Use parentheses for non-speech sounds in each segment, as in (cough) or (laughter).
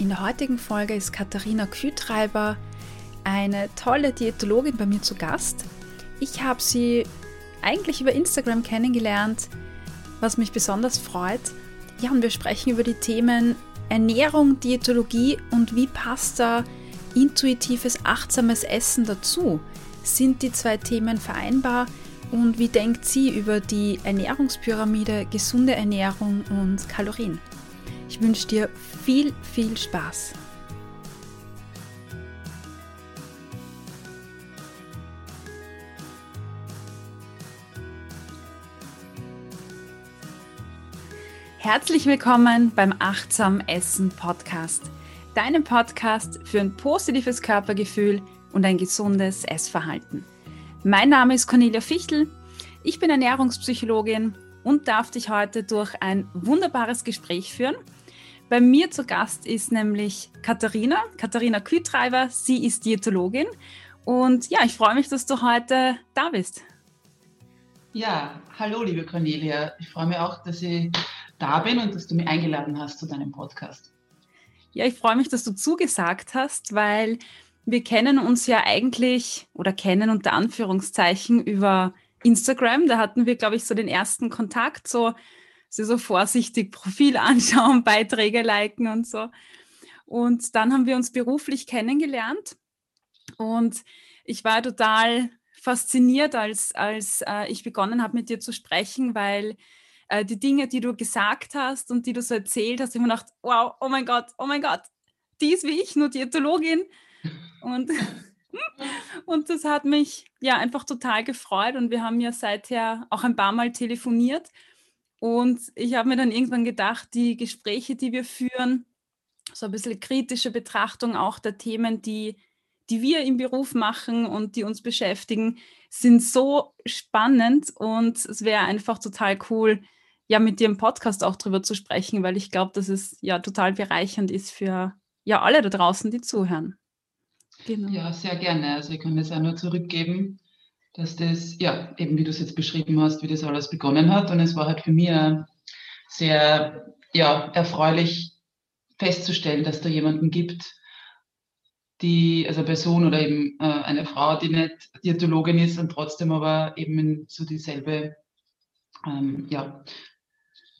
In der heutigen Folge ist Katharina Kühtreiber, eine tolle Diätologin, bei mir zu Gast. Ich habe sie eigentlich über Instagram kennengelernt, was mich besonders freut. Ja, und wir sprechen über die Themen Ernährung, Diätologie und wie passt da intuitives, achtsames Essen dazu. Sind die zwei Themen vereinbar? Und wie denkt sie über die Ernährungspyramide, gesunde Ernährung und Kalorien? Ich wünsche dir viel, viel Spaß. Herzlich willkommen beim Achtsam Essen Podcast, deinem Podcast für ein positives Körpergefühl und ein gesundes Essverhalten. Mein Name ist Cornelia Fichtel, ich bin Ernährungspsychologin und darf dich heute durch ein wunderbares Gespräch führen bei mir zu Gast ist nämlich Katharina, Katharina Kühtreiber. Sie ist Diätologin. Und ja, ich freue mich, dass du heute da bist. Ja, hallo liebe Cornelia. Ich freue mich auch, dass ich da bin und dass du mich eingeladen hast zu deinem Podcast. Ja, ich freue mich, dass du zugesagt hast, weil wir kennen uns ja eigentlich oder kennen unter Anführungszeichen über Instagram. Da hatten wir, glaube ich, so den ersten Kontakt, so sie so vorsichtig Profil (laughs) anschauen, Beiträge liken und so. Und dann haben wir uns beruflich kennengelernt und ich war total fasziniert, als, als äh, ich begonnen habe, mit dir zu sprechen, weil äh, die Dinge, die du gesagt hast und die du so erzählt hast, ich mir gedacht, wow, oh mein Gott, oh mein Gott, die ist wie ich, nur Diätologin. Und, (laughs) und das hat mich ja einfach total gefreut und wir haben ja seither auch ein paar Mal telefoniert und ich habe mir dann irgendwann gedacht, die Gespräche, die wir führen, so ein bisschen kritische Betrachtung auch der Themen, die, die wir im Beruf machen und die uns beschäftigen, sind so spannend und es wäre einfach total cool, ja, mit dir im Podcast auch drüber zu sprechen, weil ich glaube, dass es ja total bereichernd ist für ja alle da draußen, die zuhören. Genau. Ja, sehr gerne. Also ich kann das auch nur zurückgeben dass das, ja, eben wie du es jetzt beschrieben hast, wie das alles begonnen hat. Und es war halt für mich sehr, ja, erfreulich festzustellen, dass da jemanden gibt, die, also eine Person oder eben äh, eine Frau, die nicht Diätologin ist und trotzdem aber eben so dieselbe ähm, ja,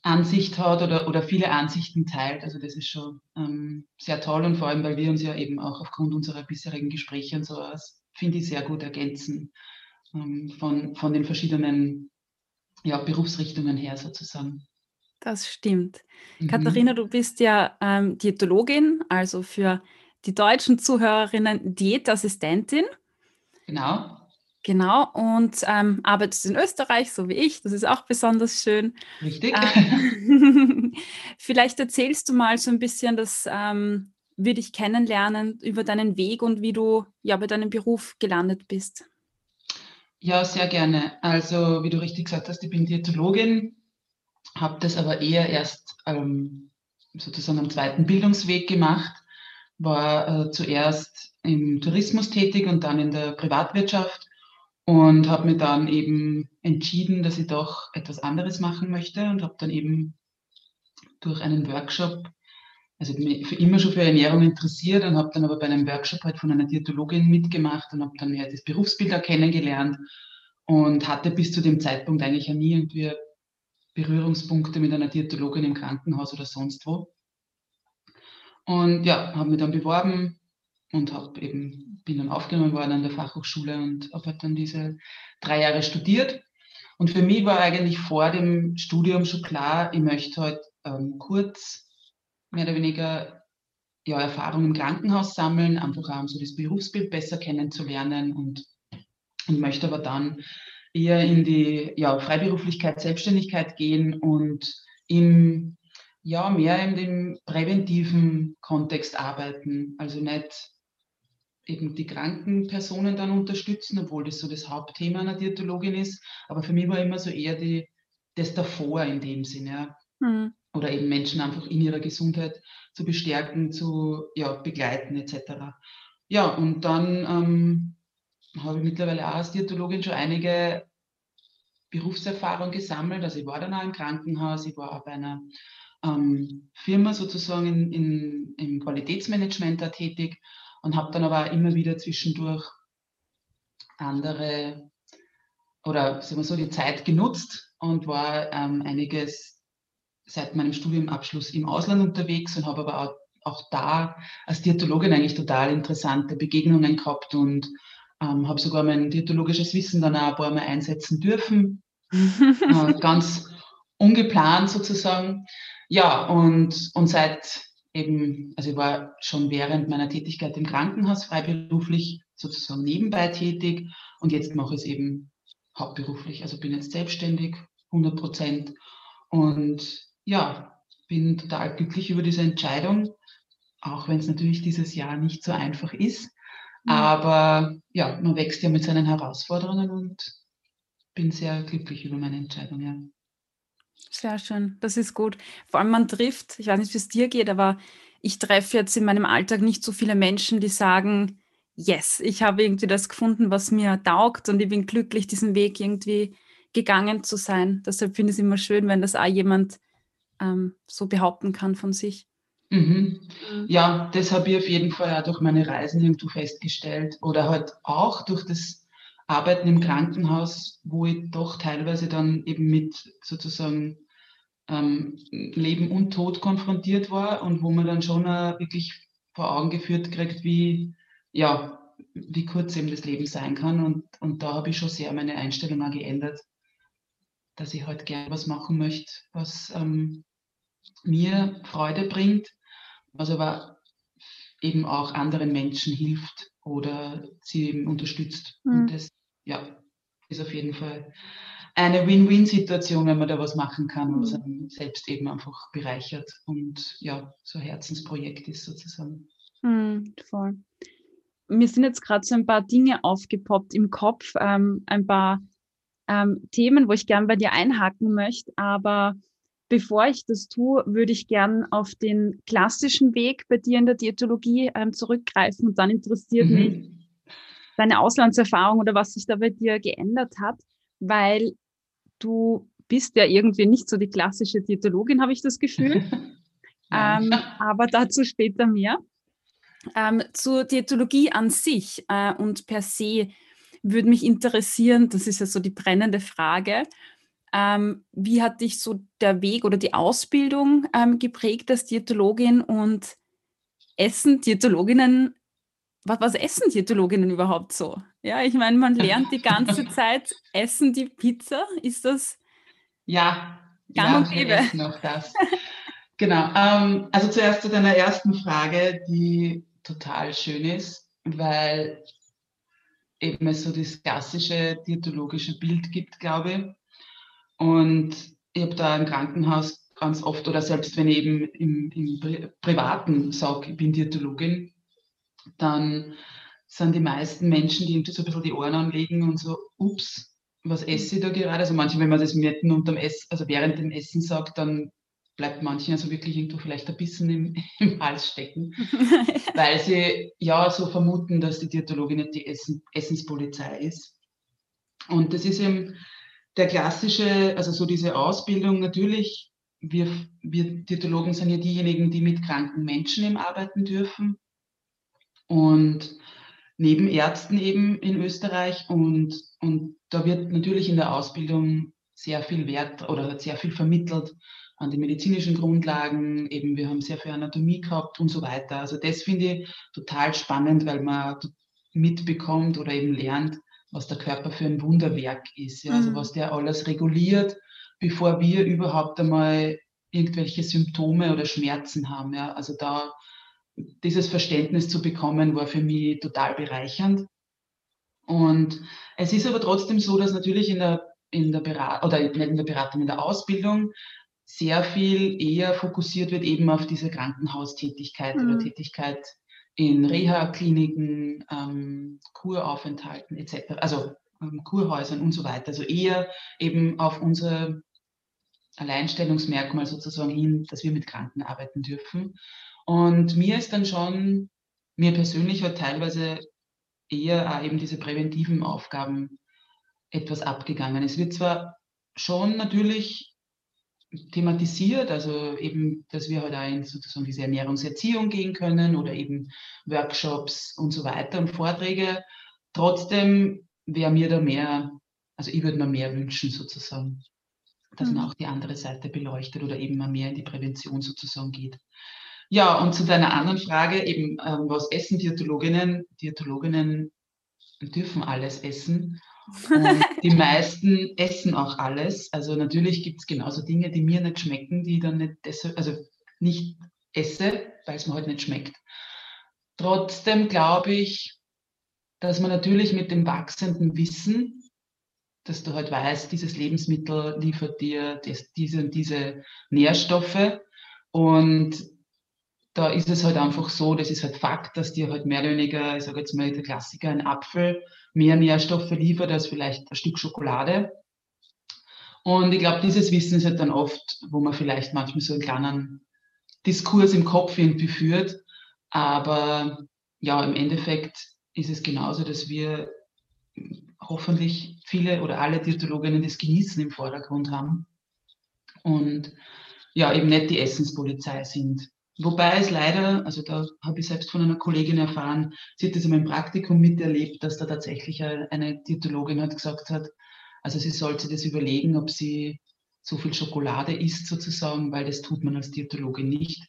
Ansicht hat oder, oder viele Ansichten teilt. Also das ist schon ähm, sehr toll und vor allem, weil wir uns ja eben auch aufgrund unserer bisherigen Gespräche und sowas, finde ich, sehr gut ergänzen von, von den verschiedenen ja, Berufsrichtungen her sozusagen. Das stimmt. Mhm. Katharina, du bist ja ähm, Diätologin, also für die deutschen Zuhörerinnen Diätassistentin. Genau. Genau, und ähm, arbeitest in Österreich, so wie ich. Das ist auch besonders schön. Richtig. Ähm, (laughs) vielleicht erzählst du mal so ein bisschen, dass ähm, wir dich kennenlernen über deinen Weg und wie du ja bei deinem Beruf gelandet bist. Ja, sehr gerne. Also, wie du richtig gesagt hast, ich bin Diätologin, habe das aber eher erst ähm, sozusagen am zweiten Bildungsweg gemacht, war äh, zuerst im Tourismus tätig und dann in der Privatwirtschaft und habe mir dann eben entschieden, dass ich doch etwas anderes machen möchte und habe dann eben durch einen Workshop also für immer schon für Ernährung interessiert und habe dann aber bei einem Workshop halt von einer Diätologin mitgemacht und habe dann ja das Berufsbild auch kennengelernt und hatte bis zu dem Zeitpunkt eigentlich ja nie irgendwie Berührungspunkte mit einer Diätologin im Krankenhaus oder sonst wo. Und ja, habe mich dann beworben und habe eben, bin dann aufgenommen worden an der Fachhochschule und habe halt dann diese drei Jahre studiert. Und für mich war eigentlich vor dem Studium schon klar, ich möchte halt ähm, kurz mehr oder weniger ja, Erfahrung im Krankenhaus sammeln, einfach auch um so das Berufsbild besser kennenzulernen und, und möchte aber dann eher in die ja, Freiberuflichkeit, Selbstständigkeit gehen und im, ja, mehr in dem präventiven Kontext arbeiten. Also nicht eben die kranken Personen dann unterstützen, obwohl das so das Hauptthema einer Diätologin ist. Aber für mich war immer so eher die, das davor in dem Sinne. Ja. Mhm oder eben Menschen einfach in ihrer Gesundheit zu bestärken, zu ja, begleiten etc. Ja, und dann ähm, habe ich mittlerweile auch als Diätologin schon einige Berufserfahrung gesammelt. Also ich war dann auch im Krankenhaus, ich war auch bei einer ähm, Firma sozusagen in, in, im Qualitätsmanagement da tätig und habe dann aber auch immer wieder zwischendurch andere oder sagen wir so die Zeit genutzt und war ähm, einiges seit meinem Studiumabschluss im Ausland unterwegs und habe aber auch, auch da als Diätologin eigentlich total interessante Begegnungen gehabt und ähm, habe sogar mein diätologisches Wissen dann auch ein paar Mal einsetzen dürfen. (laughs) äh, ganz ungeplant sozusagen. Ja, und, und seit eben, also ich war schon während meiner Tätigkeit im Krankenhaus freiberuflich sozusagen nebenbei tätig und jetzt mache ich es eben hauptberuflich. Also bin jetzt selbstständig, 100 Prozent und ja, bin total glücklich über diese Entscheidung, auch wenn es natürlich dieses Jahr nicht so einfach ist. Mhm. Aber ja, man wächst ja mit seinen Herausforderungen und bin sehr glücklich über meine Entscheidung, ja. Sehr schön, das ist gut. Vor allem man trifft, ich weiß nicht, wie es dir geht, aber ich treffe jetzt in meinem Alltag nicht so viele Menschen, die sagen, yes, ich habe irgendwie das gefunden, was mir taugt und ich bin glücklich, diesen Weg irgendwie gegangen zu sein. Deshalb finde ich es immer schön, wenn das auch jemand ähm, so behaupten kann von sich. Mhm. mhm. Ja, das habe ich auf jeden Fall auch durch meine Reisen irgendwo festgestellt oder halt auch durch das Arbeiten im Krankenhaus, wo ich doch teilweise dann eben mit sozusagen ähm, Leben und Tod konfrontiert war und wo man dann schon wirklich vor Augen geführt kriegt, wie, ja, wie kurz eben das Leben sein kann. Und, und da habe ich schon sehr meine Einstellung auch geändert, dass ich halt gerne was machen möchte, was ähm, mir Freude bringt, was aber eben auch anderen Menschen hilft oder sie eben unterstützt. Mhm. Und das ja, ist auf jeden Fall eine Win-Win-Situation, wenn man da was machen kann, was mhm. einem selbst eben einfach bereichert und ja, so ein Herzensprojekt ist sozusagen. Mhm, voll. Mir sind jetzt gerade so ein paar Dinge aufgepoppt im Kopf, ähm, ein paar ähm, Themen, wo ich gern bei dir einhaken möchte, aber bevor ich das tue, würde ich gern auf den klassischen Weg bei dir in der Diätologie ähm, zurückgreifen und dann interessiert mhm. mich, deine Auslandserfahrung oder was sich da bei dir geändert hat, weil du bist ja irgendwie nicht so die klassische Diätologin, habe ich das Gefühl. (laughs) ähm, aber dazu später mehr. Ähm, zur Diätologie an sich äh, und per se würde mich interessieren, das ist ja so die brennende Frage, ähm, wie hat dich so der Weg oder die Ausbildung ähm, geprägt als Diätologin und essen Diätologinnen was, was essen Diätologinnen überhaupt so? Ja, ich meine, man (laughs) lernt die ganze Zeit, essen die Pizza? Ist das ja, gang ja, und gäbe? Noch das. genau. Ähm, also zuerst zu deiner ersten Frage, die total schön ist, weil eben es so das klassische diätologische Bild gibt, glaube ich. Und ich habe da im Krankenhaus ganz oft oder selbst wenn ich eben im, im Privaten sage, ich bin Diätologin, dann sind die meisten Menschen, die irgendwie so ein bisschen die Ohren anlegen und so, ups, was esse ich da gerade? Also manche, wenn man das mitten unterm Essen, also während dem Essen sagt, dann bleibt manchen also wirklich irgendwo vielleicht ein bisschen im, (laughs) im Hals stecken, (laughs) weil sie ja so vermuten, dass die Diätologin nicht die Essen, Essenspolizei ist. Und das ist eben der klassische, also so diese Ausbildung natürlich, wir, wir Diätologen sind ja diejenigen, die mit kranken Menschen eben arbeiten dürfen und neben Ärzten eben in Österreich. Und, und da wird natürlich in der Ausbildung sehr viel Wert oder sehr viel vermittelt an die medizinischen Grundlagen. Eben, wir haben sehr viel Anatomie gehabt und so weiter. Also das finde ich total spannend, weil man mitbekommt oder eben lernt, was der Körper für ein Wunderwerk ist. Ja? Also mhm. was der alles reguliert, bevor wir überhaupt einmal irgendwelche Symptome oder Schmerzen haben. Ja? Also da dieses Verständnis zu bekommen, war für mich total bereichernd. Und es ist aber trotzdem so, dass natürlich in der, in der Beratung, oder nicht in der Beratung, in der Ausbildung sehr viel eher fokussiert wird eben auf diese Krankenhaustätigkeit mhm. oder Tätigkeit in Reha-Kliniken, ähm, Kuraufenthalten etc., also ähm, Kurhäusern und so weiter. Also eher eben auf unser Alleinstellungsmerkmal sozusagen hin, dass wir mit Kranken arbeiten dürfen. Und mir ist dann schon, mir persönlich hat teilweise eher auch eben diese präventiven Aufgaben etwas abgegangen. Es wird zwar schon natürlich thematisiert, also eben, dass wir halt auch in sozusagen diese Ernährungserziehung gehen können oder eben Workshops und so weiter und Vorträge. Trotzdem wäre mir da mehr, also ich würde mir mehr wünschen sozusagen, dass mhm. man auch die andere Seite beleuchtet oder eben mal mehr in die Prävention sozusagen geht. Ja, und zu deiner anderen Frage, eben, ähm, was essen Diätologinnen? Diätologinnen dürfen alles essen. Und (laughs) die meisten essen auch alles. Also natürlich gibt es genauso Dinge, die mir nicht schmecken, die dann nicht, deshalb, also nicht esse, weil es mir halt nicht schmeckt. Trotzdem glaube ich, dass man natürlich mit dem wachsenden Wissen, dass du halt weißt, dieses Lebensmittel liefert dir das, diese und diese Nährstoffe und da ist es halt einfach so, das ist halt Fakt, dass dir halt mehr oder weniger, ich sage jetzt mal der Klassiker, ein Apfel mehr Nährstoffe liefert als vielleicht ein Stück Schokolade. Und ich glaube, dieses Wissen ist halt dann oft, wo man vielleicht manchmal so einen kleinen Diskurs im Kopf irgendwie führt. Aber ja, im Endeffekt ist es genauso, dass wir hoffentlich viele oder alle Diätologinnen das Genießen im Vordergrund haben und ja, eben nicht die Essenspolizei sind. Wobei es leider, also da habe ich selbst von einer Kollegin erfahren, sie hat das in meinem Praktikum miterlebt, dass da tatsächlich eine Diätologin hat gesagt hat, also sie sollte das überlegen, ob sie so viel Schokolade isst sozusagen, weil das tut man als Diätologin nicht.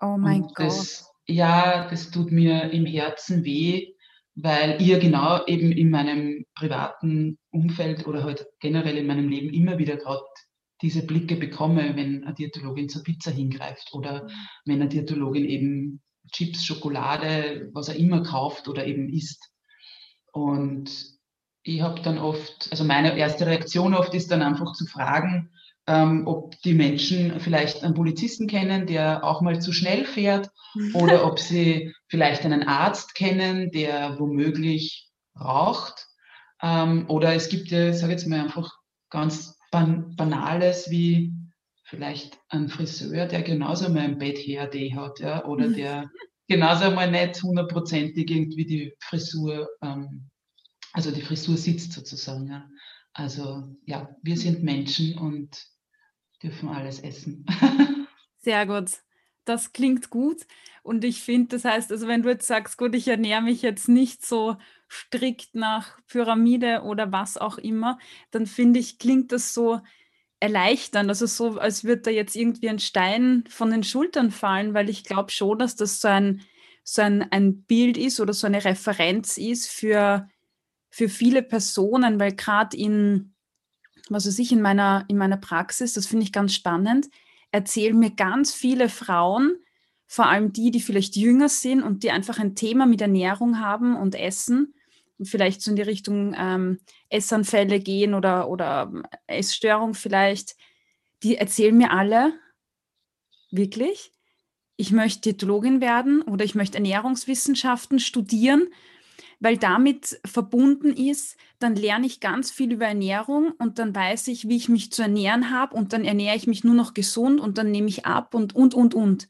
Oh mein Und das, Gott. Ja, das tut mir im Herzen weh, weil ihr genau eben in meinem privaten Umfeld oder halt generell in meinem Leben immer wieder gerade diese Blicke bekomme, wenn eine Diätologin zur Pizza hingreift oder mhm. wenn eine Diätologin eben Chips, Schokolade, was er immer kauft oder eben isst. Und ich habe dann oft, also meine erste Reaktion oft ist dann einfach zu fragen, ähm, ob die Menschen vielleicht einen Polizisten kennen, der auch mal zu schnell fährt, oder ob sie vielleicht einen Arzt kennen, der womöglich raucht. Ähm, oder es gibt ja, ich sage jetzt mal einfach ganz ban Banales wie vielleicht ein Friseur, der genauso mal ein Bett-HRD hat, ja, oder mhm. der genauso mal nicht hundertprozentig irgendwie die Frisur, ähm, also die Frisur sitzt sozusagen. Ja. Also ja, wir sind Menschen und dürfen alles essen. (laughs) Sehr gut. Das klingt gut. Und ich finde, das heißt, also wenn du jetzt sagst, gut, ich ernähre mich jetzt nicht so strikt nach Pyramide oder was auch immer, dann finde ich, klingt das so erleichternd. Also so, als würde da jetzt irgendwie ein Stein von den Schultern fallen, weil ich glaube schon, dass das so ein, so ein, ein Bild ist oder so eine Referenz ist für, für viele Personen, weil gerade in, was weiß ich, in meiner, in meiner Praxis, das finde ich ganz spannend, erzählen mir ganz viele Frauen, vor allem die, die vielleicht jünger sind und die einfach ein Thema mit Ernährung haben und Essen und vielleicht so in die Richtung ähm, Essanfälle gehen oder, oder Essstörung vielleicht, die erzählen mir alle, wirklich, ich möchte Diätologin werden oder ich möchte Ernährungswissenschaften studieren, weil damit verbunden ist, dann lerne ich ganz viel über Ernährung und dann weiß ich, wie ich mich zu ernähren habe und dann ernähre ich mich nur noch gesund und dann nehme ich ab und, und, und, und.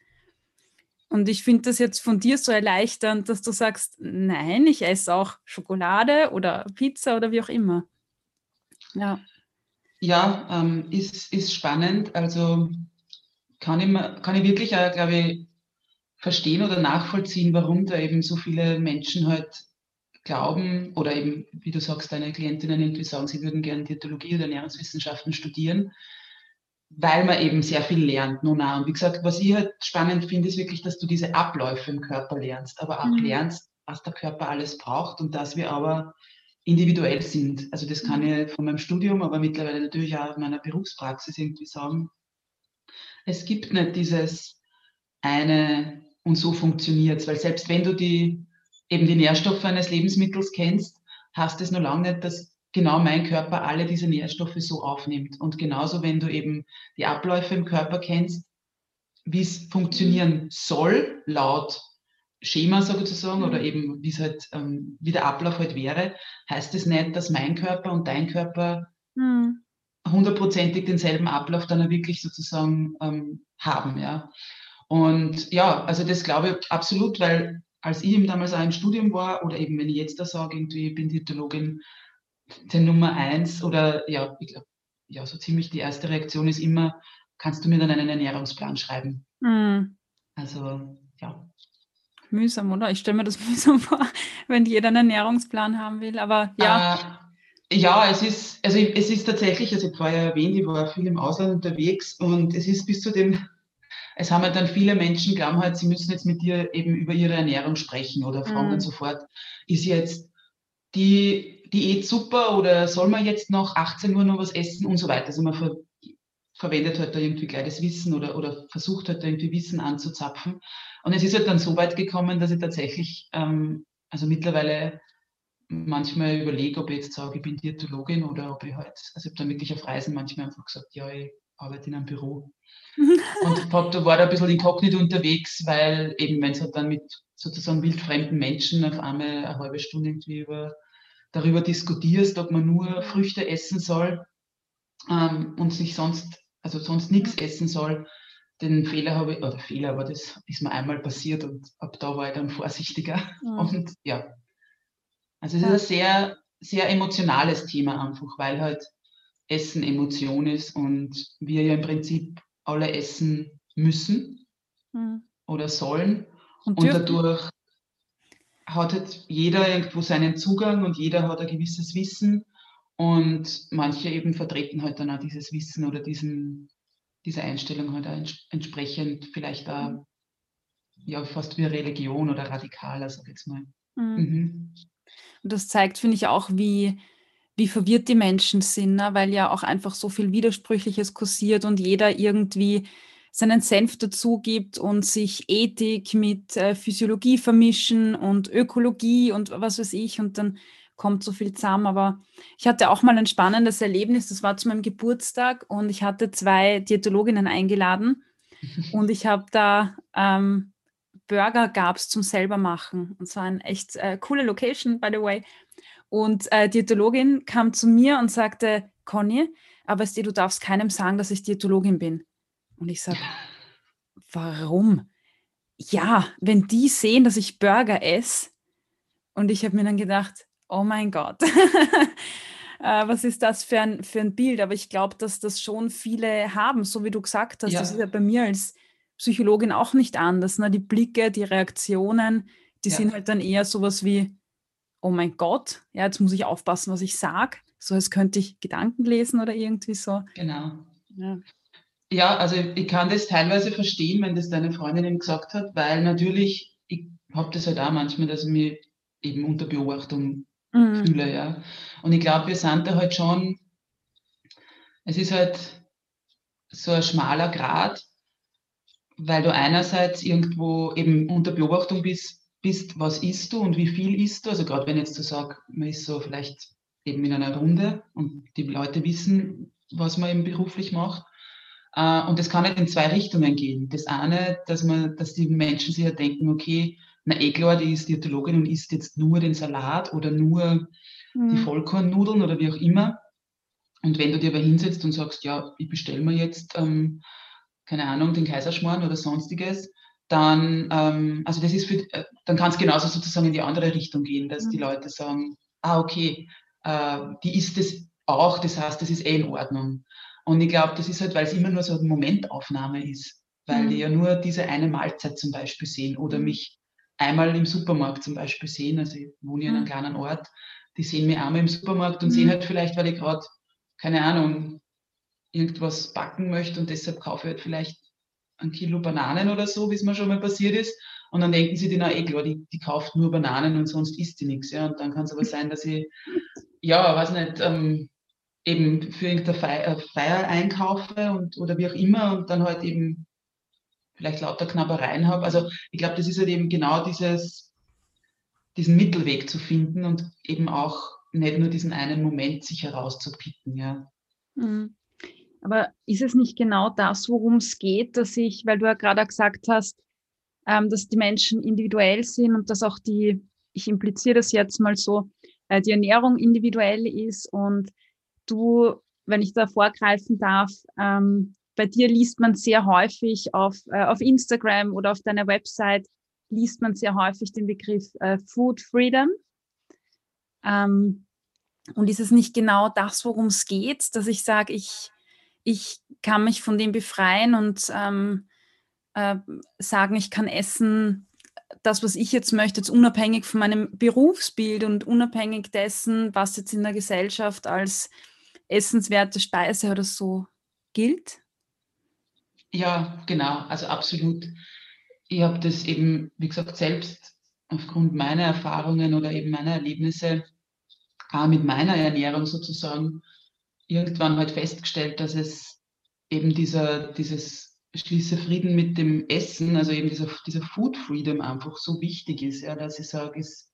Und ich finde das jetzt von dir so erleichternd, dass du sagst, nein, ich esse auch Schokolade oder Pizza oder wie auch immer. Ja, ja ähm, ist, ist spannend. Also kann ich, kann ich wirklich, glaube ich, verstehen oder nachvollziehen, warum da eben so viele Menschen halt glauben oder eben, wie du sagst, deine Klientinnen irgendwie sagen, sie würden gerne Diätologie oder Ernährungswissenschaften studieren weil man eben sehr viel lernt. Nun auch. Und wie gesagt, was ich halt spannend finde, ist wirklich, dass du diese Abläufe im Körper lernst, aber auch mhm. lernst, was der Körper alles braucht und dass wir aber individuell sind. Also das kann mhm. ich von meinem Studium, aber mittlerweile natürlich auch meiner Berufspraxis irgendwie sagen. Es gibt nicht dieses eine und so funktioniert es, weil selbst wenn du die eben die Nährstoffe eines Lebensmittels kennst, hast es noch lange nicht, dass genau mein Körper alle diese Nährstoffe so aufnimmt. Und genauso, wenn du eben die Abläufe im Körper kennst, wie es funktionieren soll, laut Schema sozusagen, oder mhm. eben wie es halt, ähm, wie der Ablauf halt wäre, heißt es das nicht, dass mein Körper und dein Körper mhm. hundertprozentig denselben Ablauf dann wirklich sozusagen ähm, haben, ja. Und ja, also das glaube ich absolut, weil als ich eben damals auch im Studium war, oder eben wenn ich jetzt da sage, irgendwie, ich bin Diätologin, der Nummer eins oder ja, ich glaube, ja, so ziemlich die erste Reaktion ist immer, kannst du mir dann einen Ernährungsplan schreiben? Mhm. Also, ja. Mühsam, oder? Ich stelle mir das (laughs) mühsam vor, wenn jeder einen Ernährungsplan haben will. Aber ja. Äh, ja, es ist, also es ist tatsächlich, also ich vorher erwähnt, ich war viel im Ausland unterwegs und es ist bis zu dem, es haben halt dann viele Menschen, glauben halt, sie müssen jetzt mit dir eben über ihre Ernährung sprechen oder fragen mhm. dann sofort, ist jetzt die Diät super oder soll man jetzt noch 18 Uhr noch was essen und so weiter. Also man ver verwendet halt da irgendwie gleich das Wissen oder, oder versucht halt da irgendwie Wissen anzuzapfen. Und es ist halt dann so weit gekommen, dass ich tatsächlich, ähm, also mittlerweile manchmal überlege, ob ich jetzt sage, ich bin Diätologin oder ob ich halt, also ich habe dann wirklich auf Reisen manchmal einfach gesagt, ja, ich arbeite in einem Büro. (laughs) und hab, da war da ein bisschen inkognito unterwegs, weil eben, wenn es halt dann mit sozusagen wildfremden Menschen auf einmal eine halbe Stunde irgendwie über, darüber diskutierst, ob man nur Früchte essen soll ähm, und sich sonst, also sonst nichts essen soll, den Fehler habe ich, oder Fehler, aber das ist mir einmal passiert und ab da war ich dann vorsichtiger. Mhm. Und ja, also es ist ein sehr, sehr emotionales Thema einfach, weil halt Essen Emotion ist und wir ja im Prinzip alle essen müssen mhm. oder sollen. Und, und dadurch hat halt jeder irgendwo seinen Zugang und jeder hat ein gewisses Wissen. Und manche eben vertreten halt dann auch dieses Wissen oder diesen, diese Einstellung halt auch entsprechend vielleicht auch ja, fast wie Religion oder radikaler, sag ich jetzt mal. Mhm. Mhm. Und das zeigt, finde ich, auch, wie, wie verwirrt die Menschen sind, ne? weil ja auch einfach so viel Widersprüchliches kursiert und jeder irgendwie seinen Senf dazu gibt und sich Ethik mit äh, Physiologie vermischen und Ökologie und was weiß ich und dann kommt so viel zusammen. Aber ich hatte auch mal ein spannendes Erlebnis, das war zu meinem Geburtstag und ich hatte zwei Diätologinnen eingeladen (laughs) und ich habe da ähm, Burger gab es zum selber machen. Und zwar eine echt äh, coole Location, by the way. Und äh, Diätologin kam zu mir und sagte, Conny, aber du darfst keinem sagen, dass ich Diätologin bin. Und ich sage, warum? Ja, wenn die sehen, dass ich Burger esse, und ich habe mir dann gedacht, oh mein Gott, (laughs) äh, was ist das für ein, für ein Bild? Aber ich glaube, dass das schon viele haben, so wie du gesagt hast. Ja. Das ist ja bei mir als Psychologin auch nicht anders. Ne? Die Blicke, die Reaktionen, die ja. sind halt dann eher sowas wie, oh mein Gott, ja, jetzt muss ich aufpassen, was ich sage. So als könnte ich Gedanken lesen oder irgendwie so. Genau. Ja. Ja, also ich kann das teilweise verstehen, wenn das deine Freundin ihm gesagt hat, weil natürlich, ich habe das halt auch manchmal, dass ich mich eben unter Beobachtung mhm. fühle, ja. Und ich glaube, wir sind da halt schon, es ist halt so ein schmaler Grad, weil du einerseits irgendwo eben unter Beobachtung bist, bist, was isst du und wie viel isst du. Also gerade wenn jetzt du sagst, man ist so vielleicht eben in einer Runde und die Leute wissen, was man eben beruflich macht. Äh, und das kann nicht in zwei Richtungen gehen. Das eine, dass man, dass die Menschen sich ja denken, okay, na eh klar, die ist Diätologin und isst jetzt nur den Salat oder nur mhm. die Vollkornnudeln oder wie auch immer. Und wenn du dir aber hinsetzt und sagst, ja, ich bestelle mir jetzt ähm, keine Ahnung, den Kaiserschmarrn oder sonstiges, dann, ähm, also das ist für, äh, dann kann es genauso sozusagen in die andere Richtung gehen, dass mhm. die Leute sagen, ah, okay, äh, die ist es auch, das heißt, das ist eh in Ordnung. Und ich glaube, das ist halt, weil es immer nur so eine Momentaufnahme ist, weil mhm. die ja nur diese eine Mahlzeit zum Beispiel sehen oder mhm. mich einmal im Supermarkt zum Beispiel sehen, also ich wohne ja in einem mhm. kleinen Ort, die sehen mich einmal im Supermarkt und sehen mhm. halt vielleicht, weil ich gerade, keine Ahnung, irgendwas backen möchte und deshalb kaufe ich halt vielleicht ein Kilo Bananen oder so, wie es mir schon mal passiert ist. Und dann denken sie, die, na eh klar, die, die kauft nur Bananen und sonst isst sie nichts. Ja? Und dann kann es aber (laughs) sein, dass ich, ja, weiß nicht, ähm, eben für irgendeine Feier, äh, Feier einkaufe und, oder wie auch immer und dann halt eben vielleicht lauter Knabbereien habe. Also ich glaube, das ist halt eben genau dieses, diesen Mittelweg zu finden und eben auch nicht nur diesen einen Moment sich herauszupicken, ja. Mhm. Aber ist es nicht genau das, worum es geht, dass ich, weil du ja gerade gesagt hast, ähm, dass die Menschen individuell sind und dass auch die, ich impliziere das jetzt mal so, äh, die Ernährung individuell ist und du, wenn ich da vorgreifen darf, ähm, bei dir liest man sehr häufig auf, äh, auf Instagram oder auf deiner Website, liest man sehr häufig den Begriff äh, Food Freedom. Ähm, und ist es nicht genau das, worum es geht, dass ich sage, ich ich kann mich von dem befreien und ähm, äh, sagen, ich kann essen, das, was ich jetzt möchte, jetzt unabhängig von meinem Berufsbild und unabhängig dessen, was jetzt in der Gesellschaft als essenswerte Speise oder so gilt? Ja, genau, also absolut. Ich habe das eben, wie gesagt, selbst aufgrund meiner Erfahrungen oder eben meiner Erlebnisse auch mit meiner Ernährung sozusagen irgendwann halt festgestellt, dass es eben dieser, dieses schließe Frieden mit dem Essen, also eben dieser, dieser Food Freedom einfach so wichtig ist, ja, dass ich sage, es,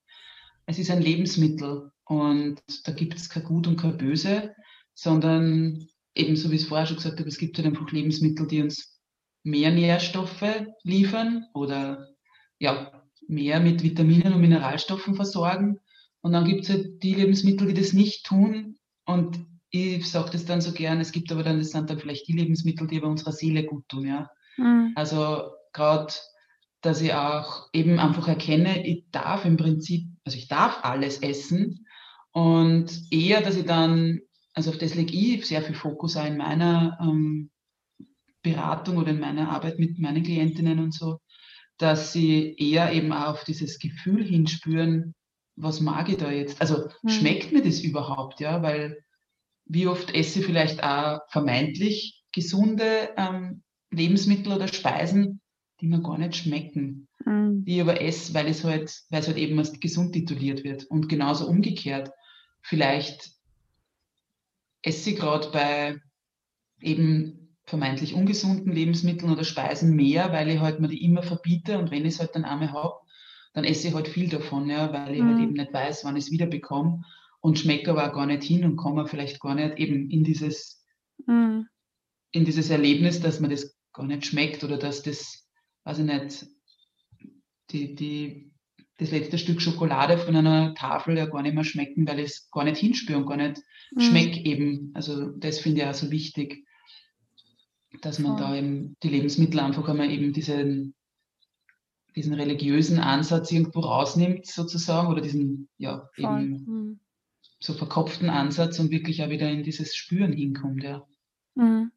es ist ein Lebensmittel und da gibt es kein Gut und kein Böse, sondern eben so wie ich es vorher schon gesagt habe, es gibt halt einfach Lebensmittel, die uns mehr Nährstoffe liefern oder ja, mehr mit Vitaminen und Mineralstoffen versorgen. Und dann gibt es halt die Lebensmittel, die das nicht tun. Und ich sage das dann so gern, es gibt aber dann, das sind dann vielleicht die Lebensmittel, die aber unserer Seele gut tun, ja. Mhm. Also gerade, dass ich auch eben einfach erkenne, ich darf im Prinzip, also ich darf alles essen und eher, dass ich dann, also auf das lege ich sehr viel Fokus auch in meiner ähm, Beratung oder in meiner Arbeit mit meinen Klientinnen und so, dass sie eher eben auch auf dieses Gefühl hinspüren, was mag ich da jetzt? Also mhm. schmeckt mir das überhaupt, ja? Weil wie oft esse ich vielleicht auch vermeintlich gesunde ähm, Lebensmittel oder Speisen, die mir gar nicht schmecken. Mhm. Die ich aber esse, weil es halt, weil es halt eben als gesund tituliert wird. Und genauso umgekehrt. Vielleicht esse ich gerade bei eben vermeintlich ungesunden Lebensmitteln oder Speisen mehr, weil ich halt mir die immer verbiete und wenn ich es halt dann einmal habe, dann esse ich halt viel davon, ja, weil ich halt mhm. halt eben nicht weiß, wann ich es wieder bekomme und schmecke aber auch gar nicht hin und komme vielleicht gar nicht eben in dieses, mhm. in dieses Erlebnis, dass man das gar nicht schmeckt oder dass das, weiß ich nicht, die, die, das letzte Stück Schokolade von einer Tafel ja gar nicht mehr schmecken, weil ich es gar nicht hinspüre und gar nicht mhm. schmecke eben. Also das finde ich auch so wichtig, dass man Voll. da eben die Lebensmittel einfach einmal eben diesen, diesen religiösen Ansatz irgendwo rausnimmt sozusagen oder diesen, ja, Voll. eben mhm so verkopften Ansatz und wirklich auch wieder in dieses Spüren hinkommt, ja. Mhm.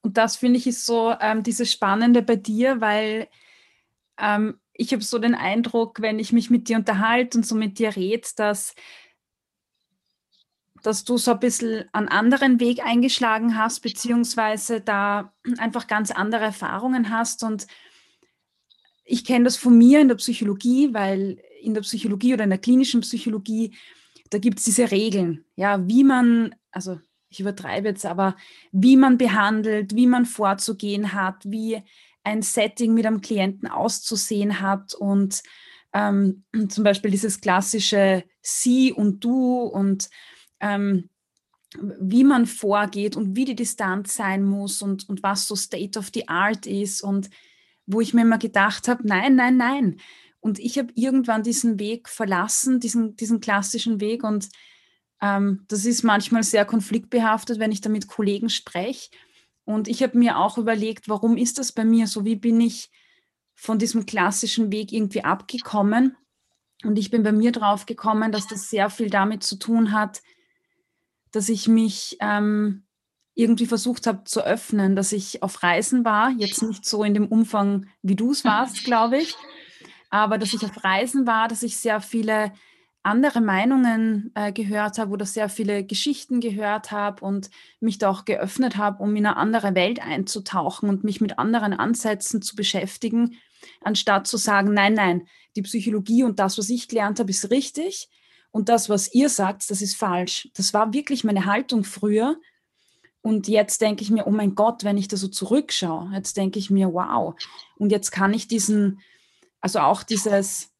Und das finde ich ist so ähm, dieses Spannende bei dir, weil ähm, ich habe so den Eindruck, wenn ich mich mit dir unterhalte und so mit dir rede, dass, dass du so ein bisschen einen anderen Weg eingeschlagen hast, beziehungsweise da einfach ganz andere Erfahrungen hast. Und ich kenne das von mir in der Psychologie, weil in der Psychologie oder in der klinischen Psychologie da gibt es diese Regeln, ja, wie man, also ich übertreibe jetzt, aber wie man behandelt, wie man vorzugehen hat, wie ein Setting mit einem Klienten auszusehen hat und ähm, (clears throat) zum Beispiel dieses klassische Sie und Du und ähm, wie man vorgeht und wie die Distanz sein muss und, und was so State of the Art ist und wo ich mir immer gedacht habe, nein, nein, nein, und ich habe irgendwann diesen Weg verlassen, diesen, diesen klassischen Weg. Und ähm, das ist manchmal sehr konfliktbehaftet, wenn ich da mit Kollegen spreche. Und ich habe mir auch überlegt, warum ist das bei mir so? Wie bin ich von diesem klassischen Weg irgendwie abgekommen? Und ich bin bei mir drauf gekommen, dass das sehr viel damit zu tun hat, dass ich mich ähm, irgendwie versucht habe zu öffnen, dass ich auf Reisen war, jetzt nicht so in dem Umfang, wie du es warst, glaube ich, aber dass ich auf Reisen war, dass ich sehr viele andere Meinungen äh, gehört habe oder sehr viele Geschichten gehört habe und mich da auch geöffnet habe, um in eine andere Welt einzutauchen und mich mit anderen Ansätzen zu beschäftigen, anstatt zu sagen, nein, nein, die Psychologie und das, was ich gelernt habe, ist richtig und das, was ihr sagt, das ist falsch. Das war wirklich meine Haltung früher. Und jetzt denke ich mir, oh mein Gott, wenn ich da so zurückschaue, jetzt denke ich mir, wow. Und jetzt kann ich diesen, also auch dieses,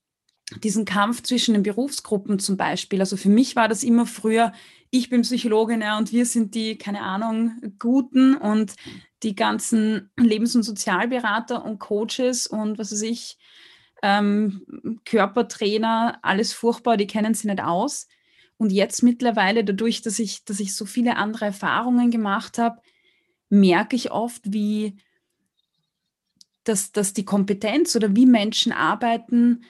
diesen Kampf zwischen den Berufsgruppen zum Beispiel. Also für mich war das immer früher, ich bin Psychologin ja, und wir sind die, keine Ahnung, Guten und die ganzen Lebens- und Sozialberater und Coaches und was weiß ich, ähm, Körpertrainer, alles furchtbar, die kennen sie nicht aus. Und jetzt mittlerweile, dadurch, dass ich, dass ich so viele andere Erfahrungen gemacht habe, merke ich oft, wie, dass, dass die Kompetenz oder wie Menschen arbeiten,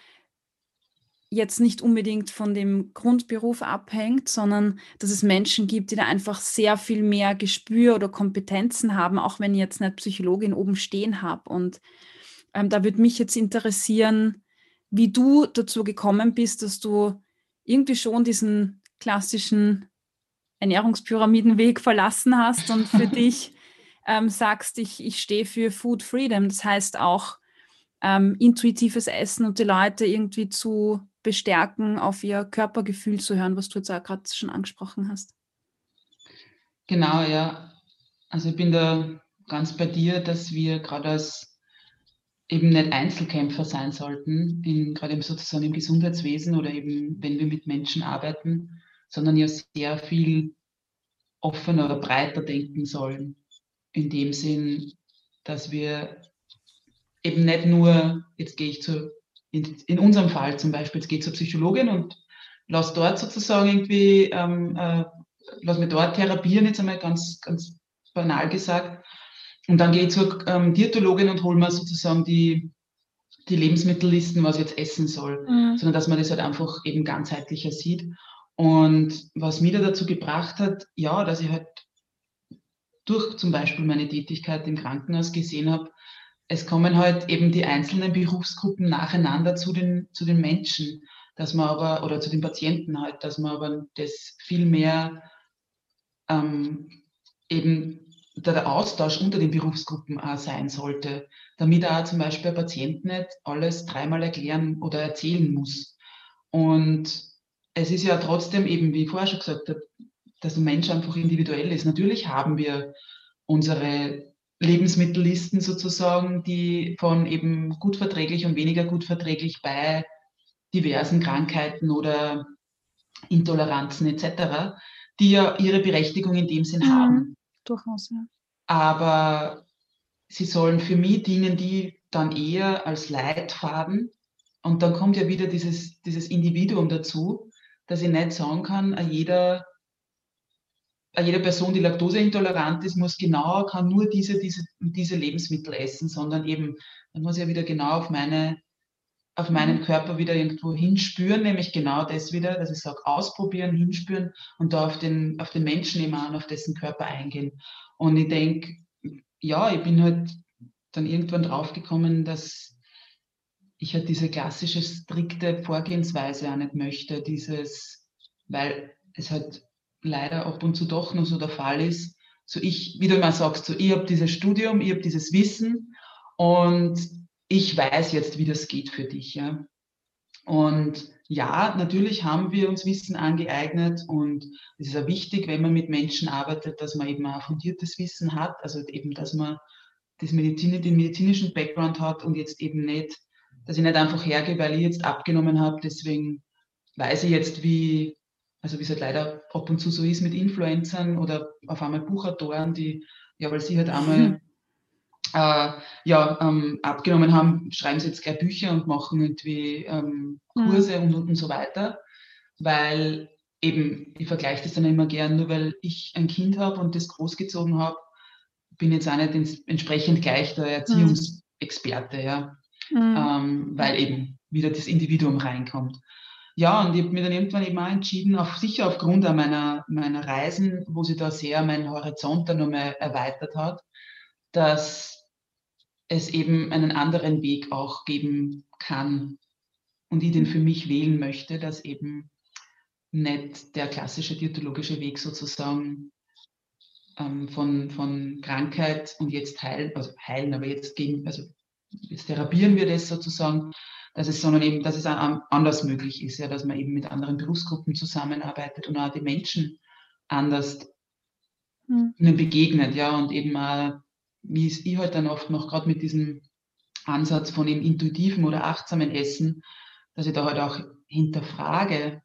jetzt nicht unbedingt von dem Grundberuf abhängt, sondern dass es Menschen gibt, die da einfach sehr viel mehr Gespür oder Kompetenzen haben, auch wenn ich jetzt nicht Psychologin oben stehen habe. Und ähm, da würde mich jetzt interessieren, wie du dazu gekommen bist, dass du irgendwie schon diesen klassischen Ernährungspyramidenweg verlassen hast und für (laughs) dich ähm, sagst, ich, ich stehe für Food Freedom. Das heißt auch ähm, intuitives Essen und die Leute irgendwie zu bestärken, auf ihr Körpergefühl zu hören, was du jetzt auch gerade schon angesprochen hast. Genau, ja. Also ich bin da ganz bei dir, dass wir gerade als eben nicht Einzelkämpfer sein sollten, gerade im, sozusagen im Gesundheitswesen oder eben, wenn wir mit Menschen arbeiten, sondern ja sehr viel offener oder breiter denken sollen. In dem Sinn, dass wir eben nicht nur, jetzt gehe ich zu in, in unserem Fall zum Beispiel, es geht zur Psychologin und lass dort sozusagen irgendwie, ähm, äh, lass mir dort therapieren, jetzt einmal ganz, ganz banal gesagt. Und dann gehe ich zur ähm, Diätologin und hole mir sozusagen die, die Lebensmittellisten, was ich jetzt essen soll, mhm. sondern dass man das halt einfach eben ganzheitlicher sieht. Und was mich da dazu gebracht hat, ja, dass ich halt durch zum Beispiel meine Tätigkeit im Krankenhaus gesehen habe, es kommen halt eben die einzelnen Berufsgruppen nacheinander zu den, zu den Menschen, dass man aber, oder zu den Patienten halt, dass man aber das viel mehr ähm, eben der Austausch unter den Berufsgruppen auch sein sollte, damit auch zum Beispiel ein Patient nicht alles dreimal erklären oder erzählen muss. Und es ist ja trotzdem eben, wie ich vorher schon gesagt habe, dass ein Mensch einfach individuell ist. Natürlich haben wir unsere Lebensmittellisten sozusagen, die von eben gut verträglich und weniger gut verträglich bei diversen Krankheiten oder Intoleranzen etc., die ja ihre Berechtigung in dem Sinn mhm, haben. Durchaus, ja. Aber sie sollen für mich dienen, die dann eher als Leitfaden. Und dann kommt ja wieder dieses, dieses Individuum dazu, dass ich nicht sagen kann, jeder jede Person, die laktoseintolerant ist, muss genau, kann nur diese, diese, diese Lebensmittel essen, sondern eben, man muss ja wieder genau auf meine, auf meinen. Körper wieder irgendwo hinspüren, nämlich genau das wieder, dass ich sage, ausprobieren, hinspüren und da auf den, auf den Menschen immer an, auf dessen Körper eingehen. Und ich denke, ja, ich bin halt dann irgendwann draufgekommen, dass ich halt diese klassische, strikte Vorgehensweise auch nicht möchte, dieses, weil es halt leider ab und zu doch noch so der Fall ist. So ich, wie du mal sagst, so ich habe dieses Studium, ich habe dieses Wissen und ich weiß jetzt, wie das geht für dich. Ja. Und ja, natürlich haben wir uns Wissen angeeignet und es ist ja wichtig, wenn man mit Menschen arbeitet, dass man eben ein fundiertes Wissen hat, also eben, dass man das Medizin, den medizinischen Background hat und jetzt eben nicht, dass ich nicht einfach hergehe, weil ich jetzt abgenommen habe, deswegen weiß ich jetzt, wie, also wie es halt leider ab und zu so ist mit Influencern oder auf einmal Buchautoren, die, ja, weil sie halt einmal mhm. äh, ja, ähm, abgenommen haben, schreiben sie jetzt gleich Bücher und machen irgendwie ähm, mhm. Kurse mhm. und, und so weiter. Weil eben, ich vergleiche das dann immer gern, nur weil ich ein Kind habe und das großgezogen habe, bin jetzt auch nicht entsprechend gleich der Erziehungsexperte, ja. Mhm. Ähm, weil eben wieder das Individuum reinkommt. Ja, und ich habe mir dann irgendwann eben auch entschieden, auch sicher aufgrund meiner, meiner Reisen, wo sich da sehr mein Horizont dann nochmal erweitert hat, dass es eben einen anderen Weg auch geben kann und ich den für mich wählen möchte, dass eben nicht der klassische diätologische Weg sozusagen ähm, von, von Krankheit und jetzt heilen, also heilen, aber jetzt gegen, also jetzt therapieren wir das sozusagen, dass es, sondern eben, dass es anders möglich ist, ja, dass man eben mit anderen Berufsgruppen zusammenarbeitet und auch die Menschen anders mhm. ihnen begegnet, ja, und eben auch, wie es ich halt dann oft noch gerade mit diesem Ansatz von dem intuitiven oder achtsamen Essen, dass ich da halt auch hinterfrage,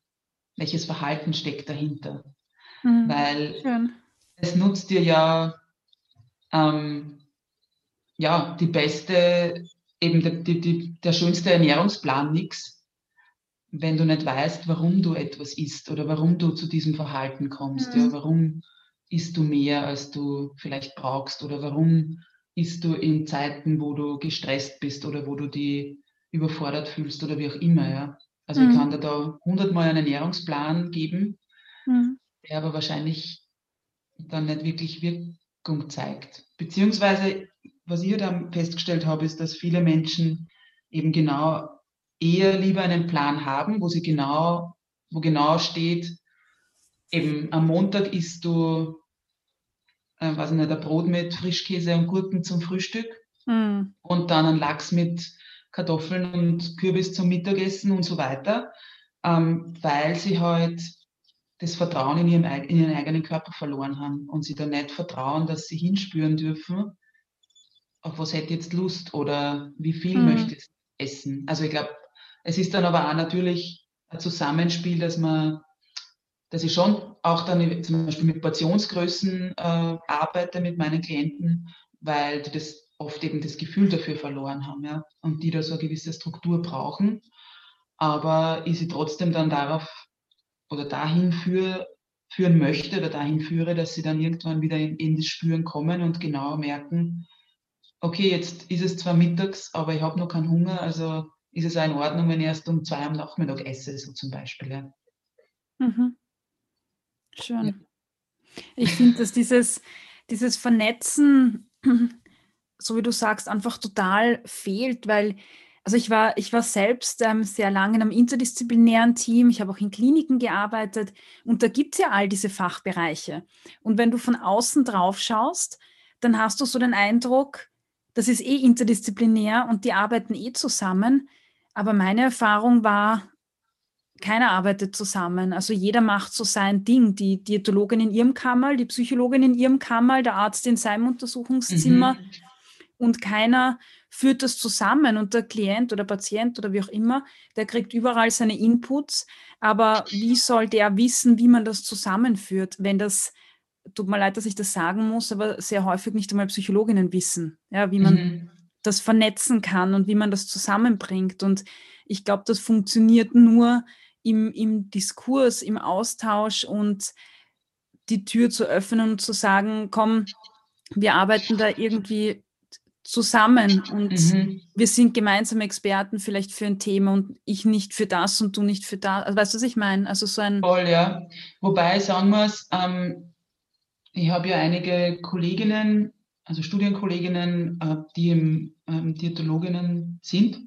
welches Verhalten steckt dahinter. Mhm. Weil Schön. es nutzt dir ja, ähm, ja die beste eben der, die, die, der schönste Ernährungsplan nichts, wenn du nicht weißt, warum du etwas isst oder warum du zu diesem Verhalten kommst. Mhm. Ja, warum isst du mehr, als du vielleicht brauchst oder warum isst du in Zeiten, wo du gestresst bist oder wo du die überfordert fühlst oder wie auch immer. Ja. Also mhm. ich kann dir da hundertmal einen Ernährungsplan geben, mhm. der aber wahrscheinlich dann nicht wirklich Wirkung zeigt. Beziehungsweise, was ich dann festgestellt habe, ist, dass viele Menschen eben genau eher lieber einen Plan haben, wo sie genau, wo genau steht, eben am Montag isst du, äh, weiß ich nicht, ein Brot mit Frischkäse und Gurken zum Frühstück mhm. und dann ein Lachs mit Kartoffeln und Kürbis zum Mittagessen und so weiter, ähm, weil sie halt das Vertrauen in ihren, in ihren eigenen Körper verloren haben und sie da nicht vertrauen, dass sie hinspüren dürfen, auf was hätte jetzt Lust oder wie viel mhm. möchte ich essen. Also ich glaube, es ist dann aber auch natürlich ein Zusammenspiel, dass man, dass ich schon auch dann zum Beispiel mit Portionsgrößen äh, arbeite mit meinen Klienten, weil die das oft eben das Gefühl dafür verloren haben, ja, und die da so eine gewisse Struktur brauchen. Aber ich sie trotzdem dann darauf oder dahin für, führen möchte oder dahin führe, dass sie dann irgendwann wieder in, in das Spüren kommen und genau merken, okay, jetzt ist es zwar mittags, aber ich habe noch keinen Hunger, also ist es auch in Ordnung, wenn ich erst um zwei am Nachmittag esse, so zum Beispiel. Ja. Mhm. Schön. Ja. Ich finde, dass dieses, dieses Vernetzen, (clears throat) so wie du sagst, einfach total fehlt, weil also ich war, ich war selbst ähm, sehr lange in einem interdisziplinären Team, ich habe auch in Kliniken gearbeitet und da gibt es ja all diese Fachbereiche. Und wenn du von außen drauf schaust, dann hast du so den Eindruck, das ist eh interdisziplinär und die arbeiten eh zusammen. Aber meine Erfahrung war, keiner arbeitet zusammen. Also jeder macht so sein Ding. Die Diätologin in ihrem Kammer, die Psychologin in ihrem Kammer, der Arzt in seinem Untersuchungszimmer. Mhm. Und keiner führt das zusammen. Und der Klient oder Patient oder wie auch immer, der kriegt überall seine Inputs. Aber wie soll der wissen, wie man das zusammenführt, wenn das tut mir leid, dass ich das sagen muss, aber sehr häufig nicht einmal Psychologinnen wissen, ja, wie man mhm. das vernetzen kann und wie man das zusammenbringt. Und ich glaube, das funktioniert nur im, im Diskurs, im Austausch und die Tür zu öffnen und zu sagen, komm, wir arbeiten da irgendwie zusammen und mhm. wir sind gemeinsam Experten vielleicht für ein Thema und ich nicht für das und du nicht für das. Also, weißt du, was ich meine? Also so ein. Voll, ja. Wobei sagen wir es, ähm, ich habe ja einige Kolleginnen, also Studienkolleginnen, äh, die im, ähm, Diätologinnen sind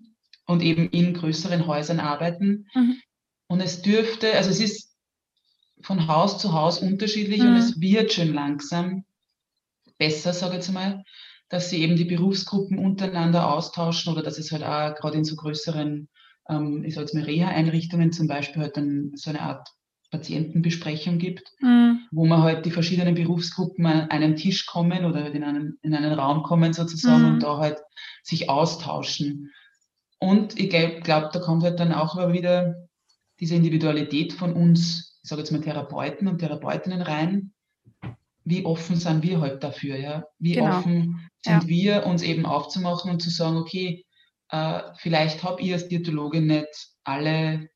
und eben in größeren Häusern arbeiten. Mhm. Und es dürfte, also es ist von Haus zu Haus unterschiedlich mhm. und es wird schon langsam besser, sage ich jetzt mal, dass sie eben die Berufsgruppen untereinander austauschen oder dass es halt auch gerade in so größeren, ähm, ich sage jetzt mal Reha-Einrichtungen zum Beispiel halt dann so eine Art Patientenbesprechung gibt, mhm. wo man halt die verschiedenen Berufsgruppen an einen Tisch kommen oder halt in einen, in einen Raum kommen sozusagen mhm. und da halt sich austauschen. Und ich glaube, glaub, da kommt halt dann auch wieder diese Individualität von uns, ich sage jetzt mal Therapeuten und Therapeutinnen rein. Wie offen sind wir halt dafür, ja? Wie genau. offen sind ja. wir, uns eben aufzumachen und zu sagen, okay, äh, vielleicht habe ich als Diätologin nicht alle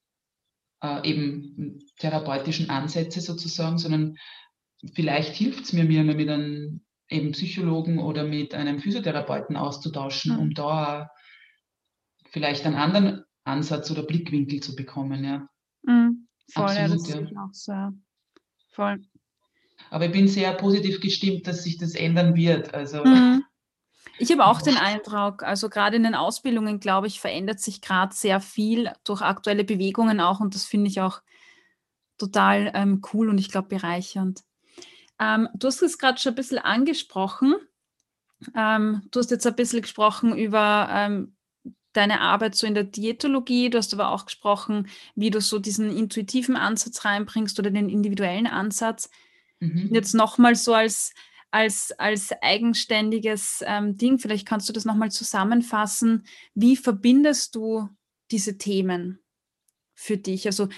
äh, eben therapeutischen Ansätze sozusagen, sondern vielleicht hilft es mir, mir mit einem eben Psychologen oder mit einem Physiotherapeuten auszutauschen, mhm. um da vielleicht einen anderen Ansatz oder Blickwinkel zu bekommen. Ja. Mhm. Voll, Absolut, ja, das ja. auch so. Voll. Aber ich bin sehr positiv gestimmt, dass sich das ändern wird. Also mhm. Ich habe auch den Eindruck, also gerade in den Ausbildungen, glaube ich, verändert sich gerade sehr viel durch aktuelle Bewegungen auch und das finde ich auch total ähm, cool und ich glaube bereichernd. Ähm, du hast es gerade schon ein bisschen angesprochen. Ähm, du hast jetzt ein bisschen gesprochen über ähm, deine Arbeit so in der Diätologie. Du hast aber auch gesprochen, wie du so diesen intuitiven Ansatz reinbringst oder den individuellen Ansatz. Mhm. Jetzt nochmal so als als, als eigenständiges ähm, Ding. Vielleicht kannst du das nochmal zusammenfassen. Wie verbindest du diese Themen für dich? Also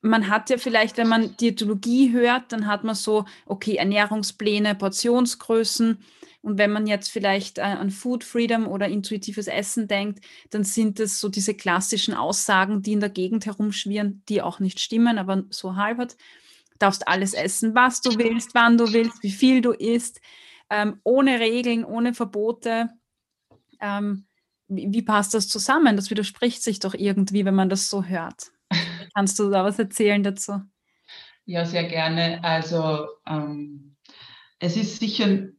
man hat ja vielleicht, wenn man Diätologie hört, dann hat man so, okay, Ernährungspläne, Portionsgrößen. Und wenn man jetzt vielleicht äh, an Food Freedom oder intuitives Essen denkt, dann sind es so diese klassischen Aussagen, die in der Gegend herumschwirren, die auch nicht stimmen, aber so halbert darfst alles essen, was du willst, wann du willst, wie viel du isst, ähm, ohne Regeln, ohne Verbote. Ähm, wie, wie passt das zusammen? Das widerspricht sich doch irgendwie, wenn man das so hört. (laughs) Kannst du da was erzählen dazu? Ja, sehr gerne. Also ähm, es ist sicherlich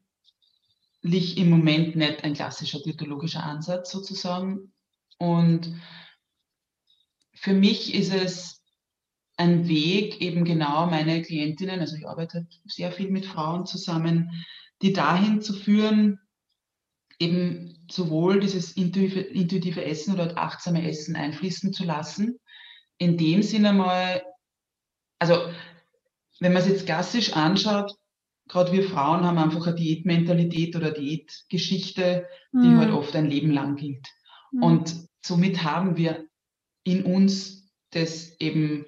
im Moment nicht ein klassischer diätologischer Ansatz sozusagen. Und für mich ist es ein Weg, eben genau meine Klientinnen, also ich arbeite sehr viel mit Frauen zusammen, die dahin zu führen, eben sowohl dieses intuitive, Essen oder achtsame Essen einfließen zu lassen, in dem Sinne mal, also wenn man es jetzt klassisch anschaut, gerade wir Frauen haben einfach eine Diätmentalität oder Diätgeschichte, die mhm. halt oft ein Leben lang gilt. Mhm. Und somit haben wir in uns das eben,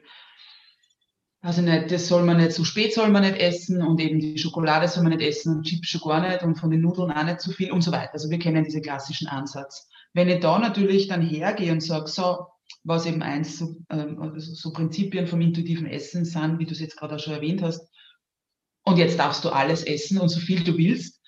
also nicht, das soll man nicht, so spät soll man nicht essen und eben die Schokolade soll man nicht essen und Chips schon gar nicht und von den Nudeln auch nicht zu viel und so weiter. Also wir kennen diesen klassischen Ansatz. Wenn ich da natürlich dann hergehe und sage, so, was eben eins so, ähm, also so Prinzipien vom intuitiven Essen sind, wie du es jetzt gerade auch schon erwähnt hast, und jetzt darfst du alles essen und so viel du willst,